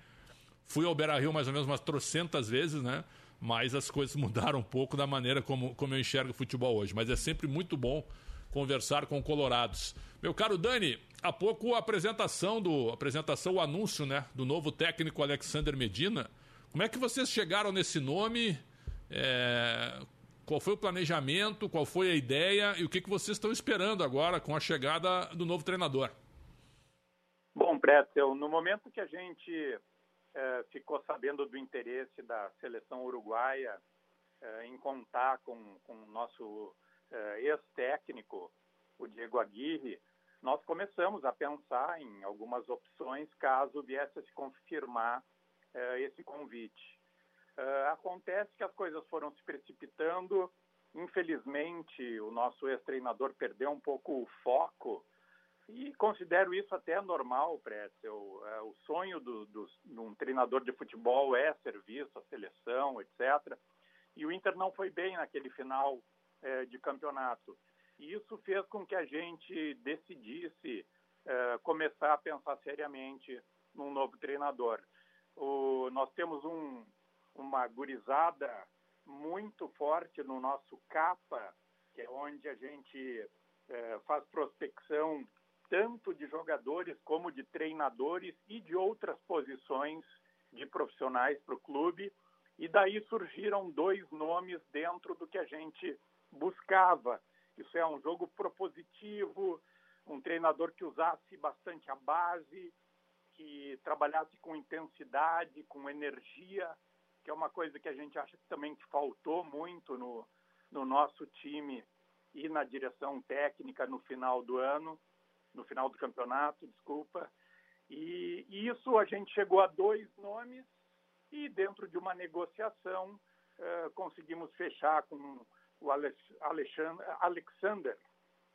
Fui ao Beira Rio mais ou menos umas trocentas vezes, né? Mas as coisas *laughs* mudaram um pouco da maneira como, como eu enxergo o futebol hoje. Mas é sempre muito bom conversar com colorados. Meu caro Dani, há pouco a apresentação do apresentação, o anúncio, né, do novo técnico Alexander Medina. Como é que vocês chegaram nesse nome? É, qual foi o planejamento? Qual foi a ideia? E o que, que vocês estão esperando agora com a chegada do novo treinador? Bom, Pretzel, no momento que a gente eh, ficou sabendo do interesse da seleção uruguaia eh, em contar com, com o nosso eh, ex-técnico, o Diego Aguirre, nós começamos a pensar em algumas opções caso viesse a se confirmar esse convite. Acontece que as coisas foram se precipitando. Infelizmente, o nosso ex-treinador perdeu um pouco o foco e considero isso até normal, Pretzel. É, o sonho do, do, de um treinador de futebol é serviço à seleção, etc. E o Inter não foi bem naquele final é, de campeonato. E isso fez com que a gente decidisse é, começar a pensar seriamente num novo treinador. O, nós temos um, uma gurizada muito forte no nosso capa, que é onde a gente é, faz prospecção tanto de jogadores como de treinadores e de outras posições de profissionais para o clube. E daí surgiram dois nomes dentro do que a gente buscava. Isso é um jogo propositivo, um treinador que usasse bastante a base, que trabalhasse com intensidade, com energia, que é uma coisa que a gente acha também que faltou muito no, no nosso time e na direção técnica no final do ano no final do campeonato, desculpa. E, e isso a gente chegou a dois nomes e dentro de uma negociação uh, conseguimos fechar com o Alexandre, Alexander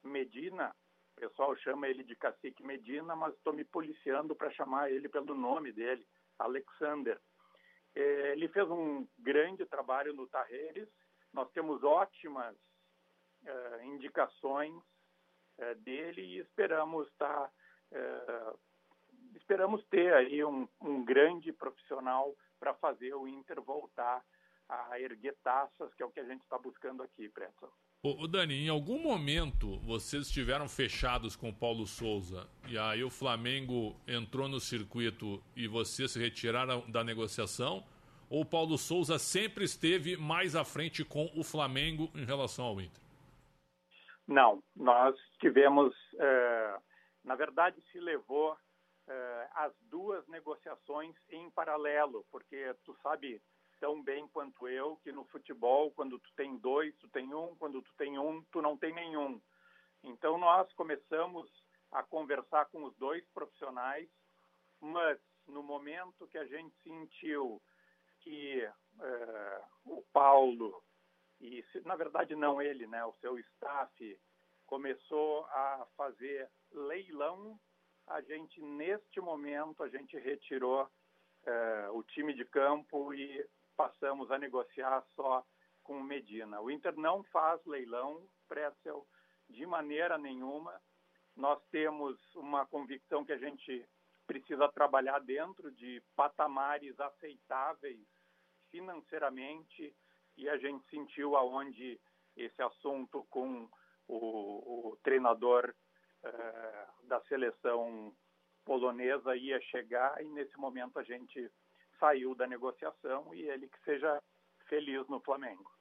Medina. O pessoal chama ele de Cacique Medina, mas estou me policiando para chamar ele pelo nome dele, Alexander. Eh, ele fez um grande trabalho no Tarreres. Nós temos ótimas uh, indicações dele e esperamos estar é, esperamos ter aí um, um grande profissional para fazer o Inter voltar a erguer taças, que é o que a gente está buscando aqui, Pretzel. Ô, Dani, em algum momento vocês estiveram fechados com o Paulo Souza e aí o Flamengo entrou no circuito e vocês se retiraram da negociação? Ou o Paulo Souza sempre esteve mais à frente com o Flamengo em relação ao Inter? Não, nós tivemos, eh, na verdade, se levou eh, as duas negociações em paralelo, porque tu sabe tão bem quanto eu que no futebol, quando tu tem dois, tu tem um, quando tu tem um, tu não tem nenhum. Então nós começamos a conversar com os dois profissionais, mas no momento que a gente sentiu que eh, o Paulo e na verdade não ele, né, o seu staff começou a fazer leilão, a gente neste momento a gente retirou eh, o time de campo e passamos a negociar só com Medina. O Inter não faz leilão, Pretzel, de maneira nenhuma. Nós temos uma convicção que a gente precisa trabalhar dentro de patamares aceitáveis financeiramente e a gente sentiu aonde esse assunto com o, o treinador eh, da seleção polonesa ia chegar e nesse momento a gente saiu da negociação e ele que seja feliz no Flamengo.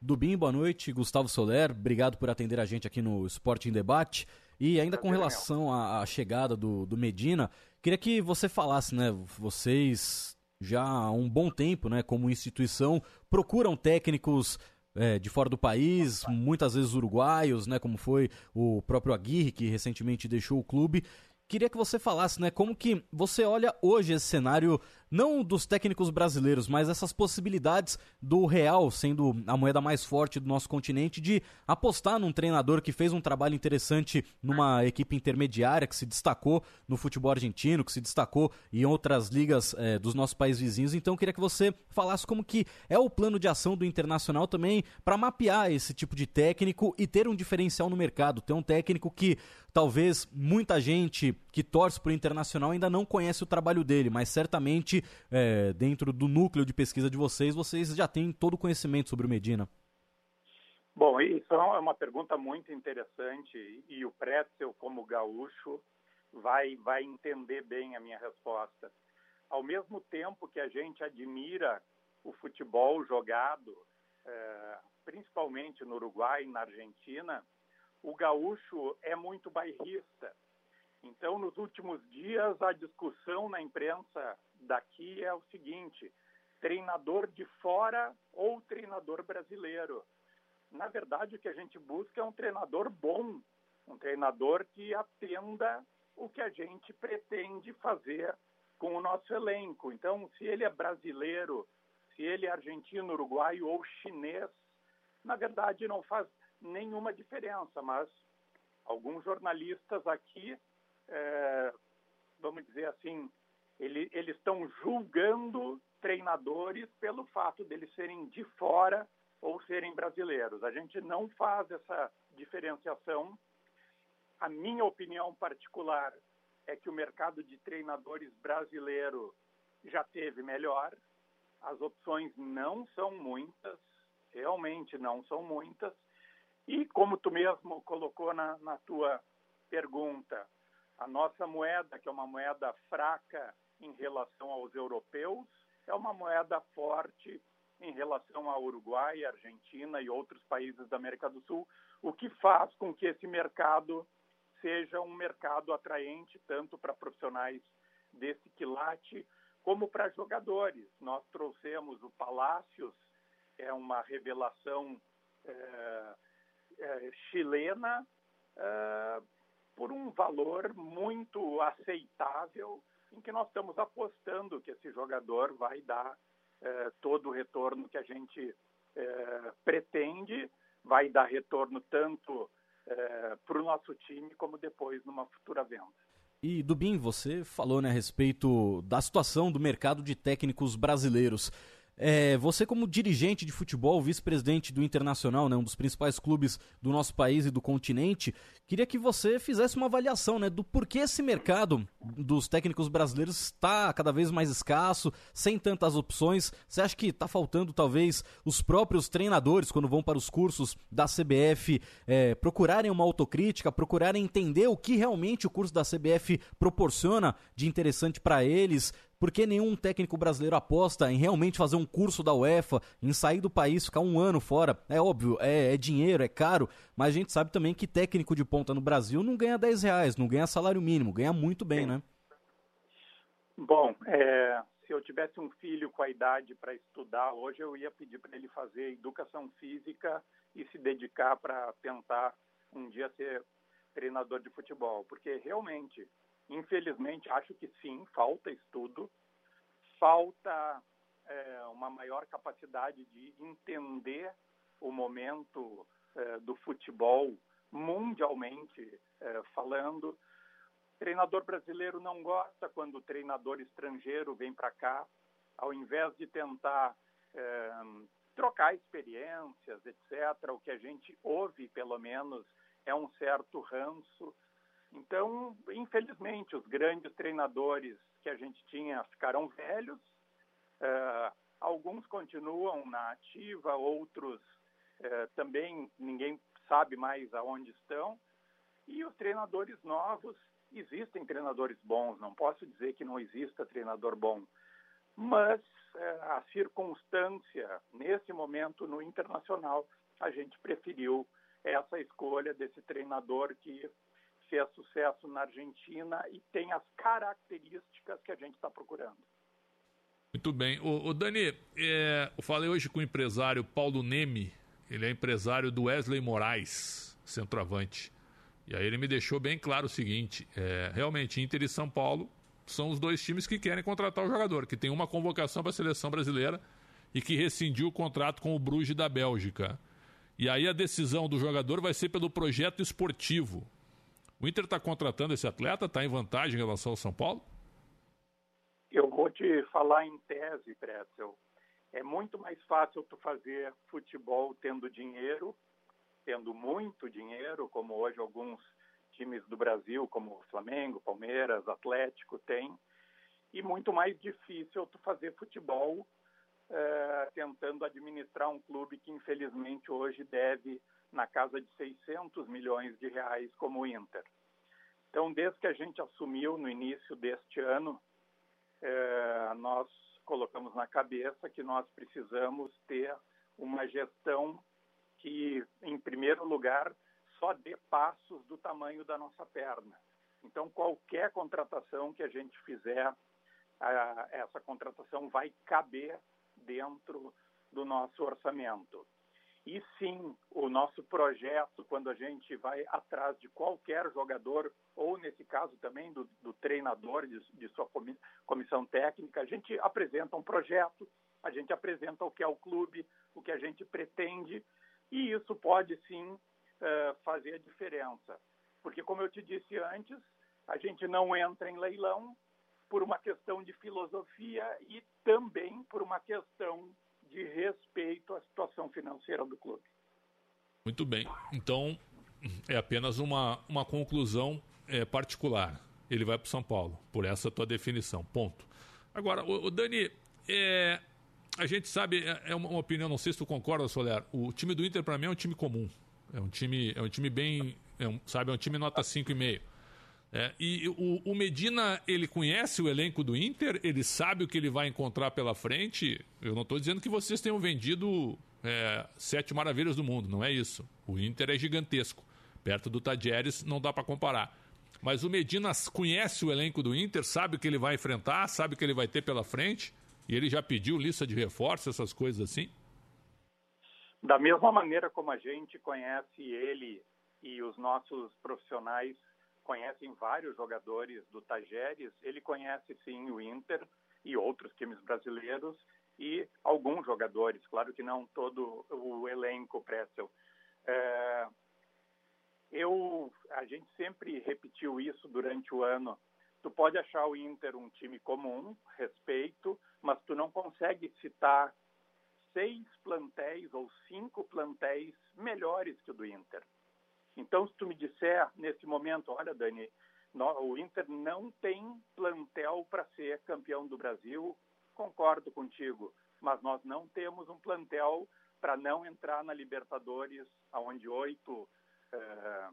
Dubim, boa noite. Gustavo Soler, obrigado por atender a gente aqui no Esporte em Debate. E ainda com relação à, chegada do, do Medina, queria que você falasse, né? Vocês já há um bom tempo, né, como instituição, procuram técnicos é, de fora do país, muitas vezes uruguaios, né, como foi o próprio Aguirre, que recentemente deixou o clube. Queria que você falasse, né, como que você olha hoje esse cenário não dos técnicos brasileiros, mas essas possibilidades do real sendo a moeda mais forte do nosso continente de apostar num treinador que fez um trabalho interessante numa equipe intermediária que se destacou no futebol argentino, que se destacou em outras ligas é, dos nossos países vizinhos. Então queria que você falasse como que é o plano de ação do Internacional também para mapear esse tipo de técnico e ter um diferencial no mercado, ter um técnico que talvez muita gente que torce para o Internacional ainda não conhece o trabalho dele, mas certamente é, dentro do núcleo de pesquisa de vocês, vocês já têm todo o conhecimento sobre o Medina. Bom, isso é uma pergunta muito interessante e o Pretzel, como gaúcho, vai, vai entender bem a minha resposta. Ao mesmo tempo que a gente admira o futebol jogado, é, principalmente no Uruguai e na Argentina, o gaúcho é muito bairrista. Então, nos últimos dias, a discussão na imprensa daqui é o seguinte: treinador de fora ou treinador brasileiro. Na verdade, o que a gente busca é um treinador bom, um treinador que atenda o que a gente pretende fazer com o nosso elenco. Então, se ele é brasileiro, se ele é argentino, uruguaio ou chinês, na verdade não faz nenhuma diferença, mas alguns jornalistas aqui, é, vamos dizer assim, ele, eles estão julgando treinadores pelo fato deles serem de fora ou serem brasileiros. A gente não faz essa diferenciação. A minha opinião particular é que o mercado de treinadores brasileiro já teve melhor. As opções não são muitas, realmente não são muitas. E como tu mesmo colocou na, na tua pergunta, a nossa moeda, que é uma moeda fraca em relação aos europeus, é uma moeda forte em relação ao Uruguai, Argentina e outros países da América do Sul, o que faz com que esse mercado seja um mercado atraente tanto para profissionais desse quilate como para jogadores. Nós trouxemos o Palácios, é uma revelação é, é, chilena, é, por um valor muito aceitável em que nós estamos apostando que esse jogador vai dar é, todo o retorno que a gente é, pretende, vai dar retorno tanto é, para o nosso time como depois numa futura venda. E Dubin, você falou né, a respeito da situação do mercado de técnicos brasileiros. É, você, como dirigente de futebol, vice-presidente do Internacional, né, um dos principais clubes do nosso país e do continente, queria que você fizesse uma avaliação né, do porquê esse mercado dos técnicos brasileiros está cada vez mais escasso, sem tantas opções. Você acha que está faltando, talvez, os próprios treinadores, quando vão para os cursos da CBF, é, procurarem uma autocrítica, procurarem entender o que realmente o curso da CBF proporciona de interessante para eles? Por que nenhum técnico brasileiro aposta em realmente fazer um curso da UEFA, em sair do país, ficar um ano fora? É óbvio, é, é dinheiro, é caro, mas a gente sabe também que técnico de ponta no Brasil não ganha 10 reais, não ganha salário mínimo, ganha muito bem, né? Bom, é, se eu tivesse um filho com a idade para estudar hoje, eu ia pedir para ele fazer educação física e se dedicar para tentar um dia ser treinador de futebol, porque realmente Infelizmente, acho que sim, falta estudo, falta é, uma maior capacidade de entender o momento eh, do futebol mundialmente eh, falando. O treinador brasileiro não gosta quando o treinador estrangeiro vem para cá, ao invés de tentar eh, trocar experiências, etc. O que a gente ouve, pelo menos, é um certo ranço. Então, infelizmente, os grandes treinadores que a gente tinha ficaram velhos. Uh, alguns continuam na ativa, outros uh, também ninguém sabe mais aonde estão. E os treinadores novos, existem treinadores bons, não posso dizer que não exista treinador bom, mas uh, a circunstância, nesse momento no internacional, a gente preferiu essa escolha desse treinador que fez sucesso na Argentina e tem as características que a gente está procurando. Muito bem. O, o Dani, é, eu falei hoje com o empresário Paulo Neme, ele é empresário do Wesley Moraes, centroavante. E aí ele me deixou bem claro o seguinte: é, realmente, Inter e São Paulo são os dois times que querem contratar o jogador, que tem uma convocação para a seleção brasileira e que rescindiu o contrato com o Bruges da Bélgica. E aí a decisão do jogador vai ser pelo projeto esportivo. O Inter está contratando esse atleta? Está em vantagem em relação ao São Paulo? Eu vou te falar em tese, Pretzel. É muito mais fácil tu fazer futebol tendo dinheiro, tendo muito dinheiro, como hoje alguns times do Brasil, como Flamengo, Palmeiras, Atlético, têm. E muito mais difícil tu fazer futebol é, tentando administrar um clube que infelizmente hoje deve na casa de 600 milhões de reais como o Inter. Então, desde que a gente assumiu no início deste ano, é, nós colocamos na cabeça que nós precisamos ter uma gestão que, em primeiro lugar, só dê passos do tamanho da nossa perna. Então, qualquer contratação que a gente fizer, a, essa contratação vai caber dentro do nosso orçamento. E sim, o nosso projeto, quando a gente vai atrás de qualquer jogador, ou nesse caso também do, do treinador, de, de sua comissão técnica, a gente apresenta um projeto, a gente apresenta o que é o clube, o que a gente pretende, e isso pode sim uh, fazer a diferença. Porque, como eu te disse antes, a gente não entra em leilão por uma questão de filosofia e também por uma questão de respeito à situação financeira do clube. Muito bem. Então, é apenas uma, uma conclusão é, particular. Ele vai para o São Paulo, por essa tua definição. Ponto. Agora, o, o Dani, é, a gente sabe, é, é uma, uma, opinião, não sei se tu concorda, Soler. O time do Inter, para mim, é um time comum. É um time, é um time bem. É um, sabe, é um time nota 5,5. É, e o, o, Medina, ele conhece o elenco do Inter? Ele sabe o que ele vai encontrar pela frente? Eu não estou dizendo que vocês tenham vendido é, sete maravilhas do mundo, não é isso. O Inter é gigantesco. Perto do Tadieres não dá para comparar. Mas o Medina conhece o elenco do Inter, sabe o que ele vai enfrentar, sabe o que ele vai ter pela frente? E ele já pediu lista de reforço, essas coisas assim? Da mesma maneira como a gente conhece ele e os nossos profissionais conhecem vários jogadores do Tajeres, ele conhece sim o Inter e outros times brasileiros e alguns jogadores, claro que não todo o elenco Pretzel. É, eu, a gente sempre repetiu isso durante o ano. Tu pode achar o Inter um time comum, respeito, mas tu não consegue citar seis plantéis ou cinco plantéis melhores que o do Inter. Então, se tu me disser nesse momento, olha, Dani, o Inter não tem plantel para ser campeão do Brasil, concordo contigo, mas nós não temos um plantel para não entrar na Libertadores, onde oito eh,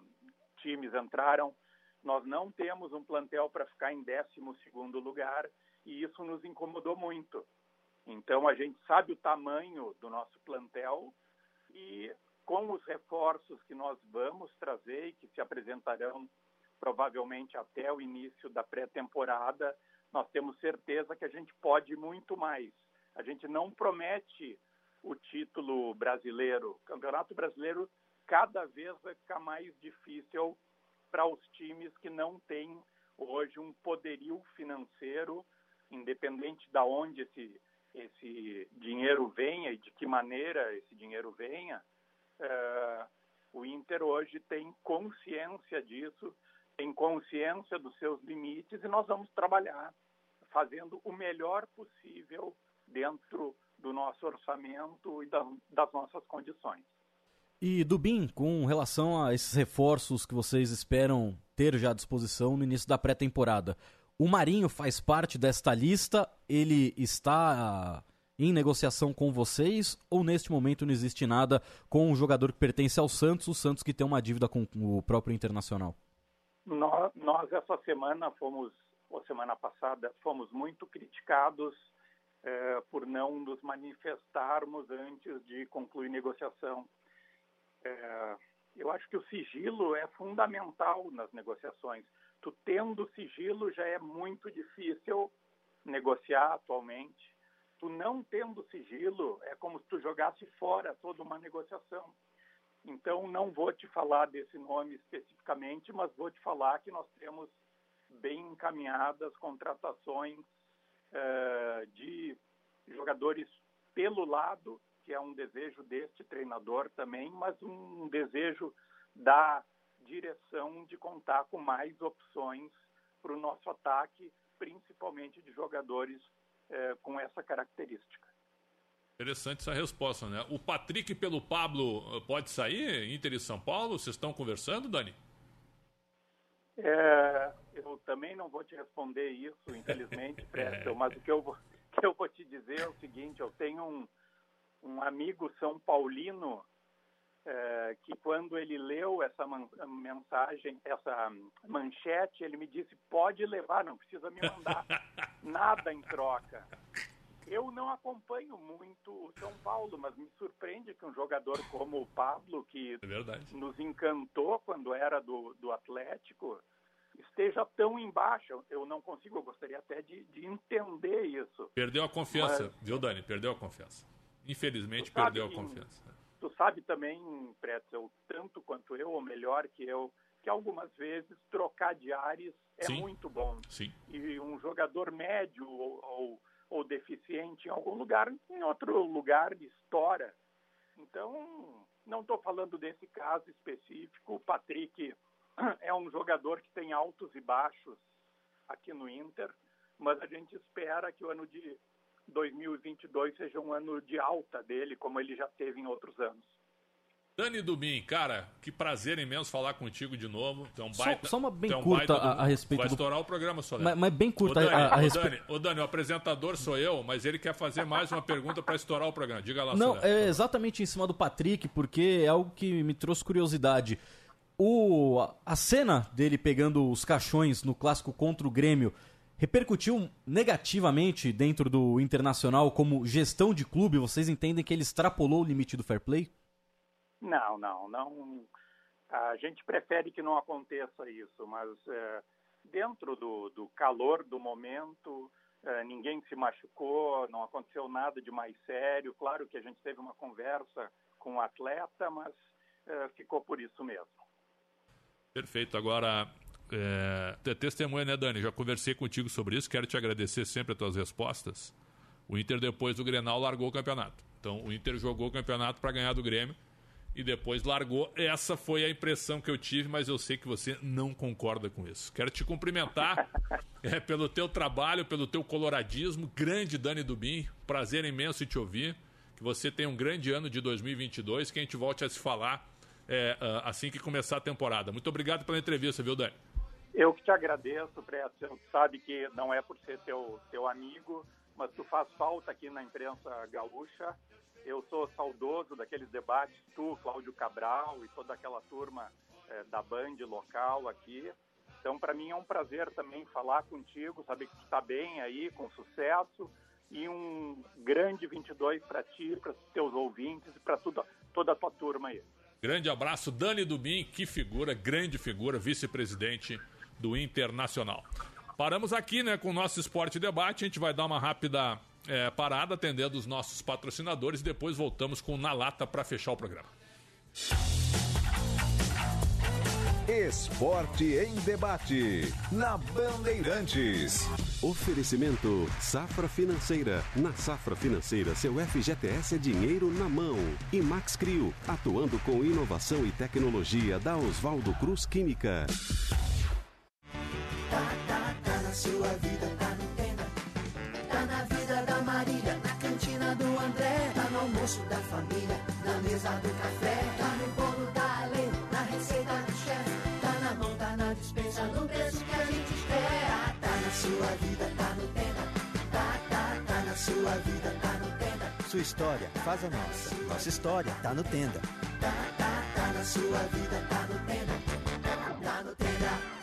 times entraram. Nós não temos um plantel para ficar em 12 segundo lugar e isso nos incomodou muito. Então a gente sabe o tamanho do nosso plantel e com os reforços que nós vamos trazer e que se apresentarão provavelmente até o início da pré-temporada, nós temos certeza que a gente pode muito mais. A gente não promete o título brasileiro. O Campeonato Brasileiro cada vez vai ficar mais difícil para os times que não têm hoje um poderio financeiro, independente de onde esse, esse dinheiro venha e de que maneira esse dinheiro venha, eh, o Inter hoje tem consciência disso, tem consciência dos seus limites e nós vamos trabalhar fazendo o melhor possível dentro do nosso orçamento e da, das nossas condições. E Dubin, com relação a esses reforços que vocês esperam ter já à disposição no início da pré-temporada, o Marinho faz parte desta lista? Ele está em negociação com vocês ou neste momento não existe nada com o jogador que pertence ao Santos, o Santos que tem uma dívida com o próprio Internacional? Nós, nós essa semana fomos, ou semana passada, fomos muito criticados eh, por não nos manifestarmos antes de concluir negociação. Eh, eu acho que o sigilo é fundamental nas negociações. Tu tendo sigilo já é muito difícil negociar atualmente tu não tendo sigilo, é como se tu jogasse fora toda uma negociação. Então, não vou te falar desse nome especificamente, mas vou te falar que nós temos bem encaminhadas contratações uh, de jogadores pelo lado, que é um desejo deste treinador também, mas um desejo da direção de contar com mais opções para o nosso ataque, principalmente de jogadores é, com essa característica. Interessante essa resposta, né? O Patrick pelo Pablo eh, pode sair, Inter e São Paulo? Vocês estão conversando, Dani? É, eu também não vou te responder isso, infelizmente, *laughs* Preston, mas o que eu, vou, *laughs* que eu vou te dizer é o seguinte, eu tenho um, um amigo são paulino é, que quando ele leu essa mensagem, essa manchete, ele me disse, pode levar, não precisa me mandar *laughs* nada em troca. Eu não acompanho muito o São Paulo, mas me surpreende que um jogador como o Pablo, que é nos encantou quando era do, do Atlético, esteja tão embaixo. Eu não consigo, eu gostaria até de, de entender isso. Perdeu a confiança, mas... viu, Dani? Perdeu a confiança. Infelizmente, perdeu a confiança. Tu sabe também, Pretzel, tanto quanto eu, ou melhor que eu, que algumas vezes trocar de ares é Sim. muito bom. Sim. E um jogador médio ou, ou, ou, deficiente em algum lugar, em outro lugar estoura. Então, não estou falando desse caso específico. O Patrick é um jogador que tem altos e baixos aqui no Inter, mas a gente espera que o ano de 2022 seja um ano de alta dele, como ele já teve em outros anos. Dani Dubin, cara, que prazer imenso falar contigo de novo. Então, baita, só, só uma bem um curta a, a, respeito Vai do... estourar o programa, Soler. Mas, mas bem curta Dani, a, a ô, respeito... Dani, ô, Dani, o apresentador sou eu, mas ele quer fazer mais uma pergunta para estourar o programa. Diga lá, Não, Soler. é exatamente em cima do Patrick, porque é algo que me trouxe curiosidade. O, a cena dele pegando os caixões no clássico contra o Grêmio repercutiu negativamente dentro do Internacional como gestão de clube? Vocês entendem que ele extrapolou o limite do fair play? Não, não, não. A gente prefere que não aconteça isso, mas é, dentro do, do, calor do momento, é, ninguém se machucou, não aconteceu nada de mais sério. Claro que a gente teve uma conversa com o atleta, mas é, ficou por isso mesmo. Perfeito. Agora, é, testemunha, né, Dani? Já conversei contigo sobre isso, quero te agradecer sempre as tuas respostas. O Inter, depois do Grenal, largou o campeonato. Então, o Inter jogou o campeonato para ganhar do Grêmio e depois largou. Essa foi a impressão que eu tive, mas eu sei que você não concorda com isso. Quero te cumprimentar *laughs* é, pelo teu trabalho, pelo teu coloradismo. Grande Dani Dubin, prazer imenso em te ouvir. Que você tenha um grande ano de 2022, que a gente volte a se falar é, assim que começar a temporada. Muito obrigado pela entrevista, viu, Dani? Eu que te agradeço, Preto. Você sabe que não é por ser teu, teu amigo, mas tu faz falta aqui na imprensa gaúcha. Eu sou saudoso daqueles debates, tu, Cláudio Cabral e toda aquela turma é, da Band local aqui. Então, para mim é um prazer também falar contigo, saber que tu está bem aí, com sucesso. E um grande 22 para ti, para os teus ouvintes e para toda a tua turma aí. Grande abraço, Dani Dubin, que figura, grande figura, vice-presidente do Internacional. Paramos aqui né, com o nosso Esporte Debate. A gente vai dar uma rápida é, parada atendendo os nossos patrocinadores e depois voltamos com o Na Lata para fechar o programa. Esporte em debate. Na Bandeirantes. Oferecimento Safra Financeira. Na Safra Financeira, seu FGTS é dinheiro na mão. E Max Crio, atuando com inovação e tecnologia da Oswaldo Cruz Química. Tá, tá, tá na sua vida, tá no Tenda. Tá na vida da Marília, na cantina do André. Tá no almoço da família, na mesa do café. Sua vida, tá no Tenda. Tá, tá, tá na sua vida, tá no Tenda. Sua história faz a nossa. Nossa história tá no Tenda. Tá, tá, tá na sua vida, tá no Tenda. Tá no Tenda.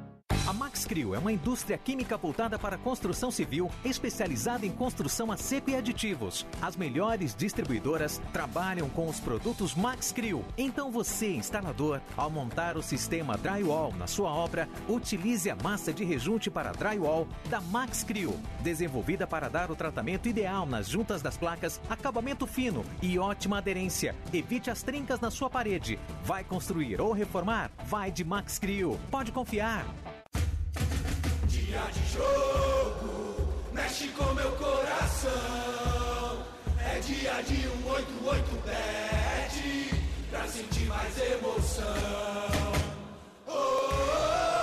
A Max Crio é uma indústria química voltada para a construção civil, especializada em construção a seco e aditivos. As melhores distribuidoras trabalham com os produtos Max Crio. Então você, instalador, ao montar o sistema drywall na sua obra, utilize a massa de rejunte para drywall da Max Crio, desenvolvida para dar o tratamento ideal nas juntas das placas, acabamento fino e ótima aderência. Evite as trincas na sua parede. Vai construir ou reformar? Vai de Max Crio. Pode confiar. Dia de jogo, mexe com meu coração. É dia de 188 bet, pra sentir mais emoção. Oh, oh,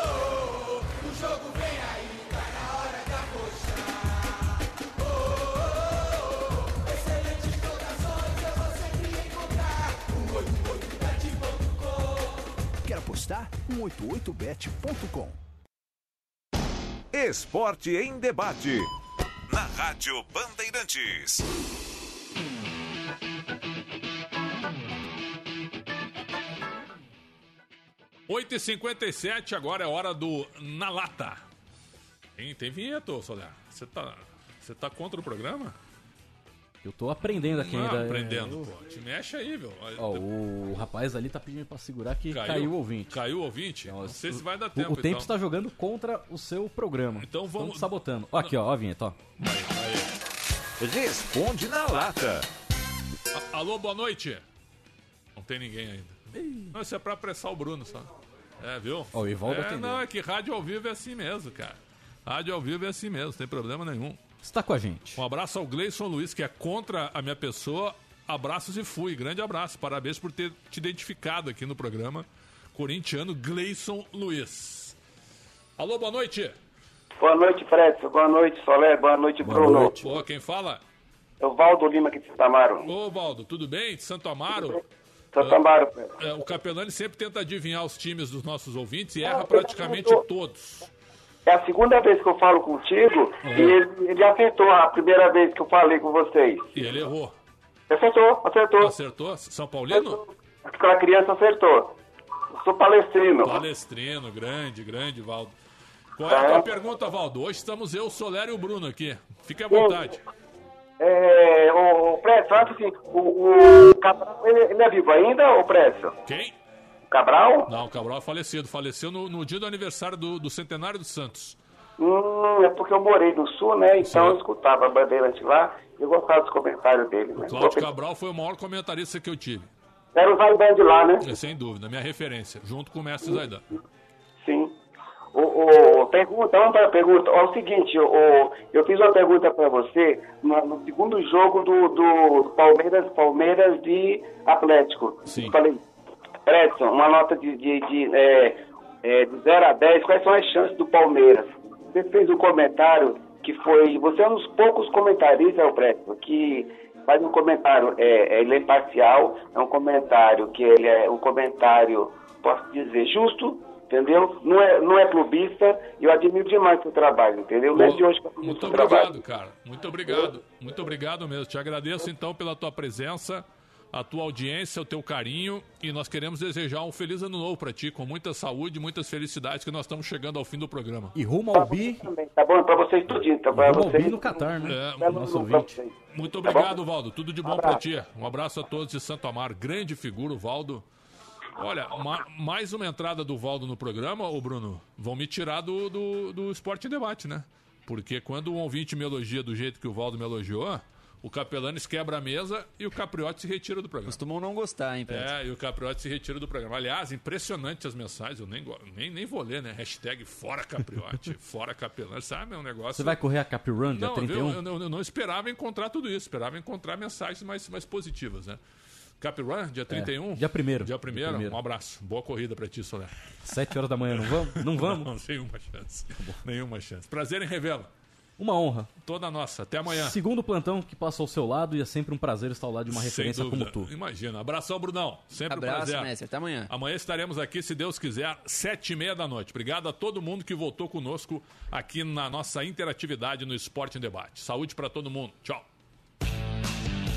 oh, o jogo vem aí, tá na hora de apostar. Oh, oh, oh, excelentes cotações, eu vou sempre encontrar. 188bet.com Quer apostar? 188bet.com Esporte em debate. Na Rádio Bandeirantes. Oito e cinquenta agora é hora do Na Lata. Tem, tem vinheta, Soler? Você tá, você tá contra o programa? Eu tô aprendendo aqui Não, ainda. aprendendo, Eu- pô. Te mexe aí, meu. Ó, o rapaz ali tá pedindo pra segurar que caiu, Caiu? o ouvinte. Caiu o ouvinte? Não sei se vai dar O- tempo, O, tempo então. está jogando contra o seu programa. Então Estão vamos- te sabotando. Ó, aqui, ó, ó a vinheta, ó. Responde na lata. A- Alô, boa noite. Não tem ninguém ainda. Não, isso é pra apressar o Bruno só. É, viu? Ó, o Ivaldo é, atendeu. não, é que rádio ao vivo é assim mesmo, cara. Rádio ao vivo é assim mesmo, não tem problema nenhum. Está com a gente. Um abraço ao Gleison Luiz, que é contra a minha pessoa. Abraços e fui. Grande abraço. Parabéns por ter te identificado aqui no programa. Corintiano Gleison Luiz. Alô, boa noite. Boa noite, Fred. Boa noite, Solé. Boa noite, Bruno. Pô, quem fala? É o Valdo Lima aqui de Santa Amaro. Ô, Valdo, tudo bem? De Santo Amaro? Santo Amaro, Fred. É, o Capelani sempre tenta adivinhar os times dos nossos ouvintes e Ah, erra praticamente todos. É a segunda vez que eu falo contigo É. e ele, ele acertou a primeira vez que eu falei com vocês. E ele errou. Acertou, acertou. Acertou? São Paulino? Aquela criança acertou. Eu sou palestrino. Palestrino, grande, grande, Valdo. Qual é a tua pergunta, Valdo? Hoje estamos eu, o Soler e o Bruno aqui. Fique à vontade. É, o, o fala assim, o, o Cabral, ele, ele é vivo ainda, o Prédio? Quem? Cabral? Não, o Cabral é falecido. Faleceu no, no dia do aniversário do, do centenário do Santos. Hum, é porque eu morei no sul, né? Então eu escutava a Bandeirante lá e eu gostava dos comentários dele. Né? Cláudio Cabral foi o maior comentarista que eu tive. Era o Zaidan de lá, né? É, sem dúvida, minha referência, junto com o mestre Zaidan. Sim. O, o, pergunta, vamos para a pergunta. É o seguinte, o, eu fiz uma pergunta para você no, no segundo jogo do, do Palmeiras, Palmeiras de Atlético. Sim. Eu falei, Edson, uma nota de, de, de, é, é, de 0 a 10, quais são as chances do Palmeiras? Você fez um comentário que foi. Você é um dos poucos comentaristas, o Preto, que faz um comentário, é, é, ele é imparcial, é um comentário que ele é um comentário, posso dizer, justo entendeu? Não é, não é clubista e eu admiro demais o seu trabalho, entendeu? É de hoje Muito obrigado, trabalho. cara. Muito obrigado. Muito obrigado mesmo. Te agradeço então pela tua presença, a tua audiência, o teu carinho e nós queremos desejar um feliz ano novo pra ti, com muita saúde, muitas felicidades, que nós estamos chegando ao fim do programa. E rumo ao bi. Tá bom? Pra vocês tudinho, tá? Pra Rumo ao bi no Catar, né? É, Nosso pra ouvinte. Muito Tá obrigado, bom? Valdo. Tudo de bom pra ti. Um abraço a todos de Santo Amaro. Grande figura, o Valdo. Olha, ma- mais uma entrada do Valdo no programa, ô Bruno, vão me tirar do, do, do Esporte em Debate, né? Porque quando um ouvinte me elogia do jeito que o Valdo me elogiou, o Capelanes quebra a mesa e o Capriotti se retira do programa. Costumam não gostar, hein, Pedro? É, e o Capriotti se retira do programa. Aliás, impressionante as mensagens, eu nem, nem, nem vou ler, né? Hashtag fora Capriotti, *laughs* fora Capelanes, sabe? É um negócio... Você vai correr a Cap Run dia Não, 31? eu, eu, eu- não esperava encontrar tudo isso, esperava encontrar mensagens mais, mais positivas, né? Cap Run, dia 31? É, dia primeiro. Dia 1 Dia primeiro. um abraço. Boa corrida pra ti, Soler. Sete horas da manhã, não vamos? Não *laughs* vamos? Não, nenhuma chance. Nenhuma chance. Prazer em revela. Uma honra. Toda nossa. Até amanhã. Segundo plantão que passa ao seu lado e é sempre um prazer estar ao lado de uma referência como tu. Imagina. Abração, Brunão. Sempre um Abraço, prazer. mestre. Até amanhã. Amanhã estaremos aqui, se Deus quiser, sete e meia da noite. Obrigado a todo mundo que voltou conosco aqui na nossa interatividade no Esporte em Debate. Saúde pra todo mundo. Tchau.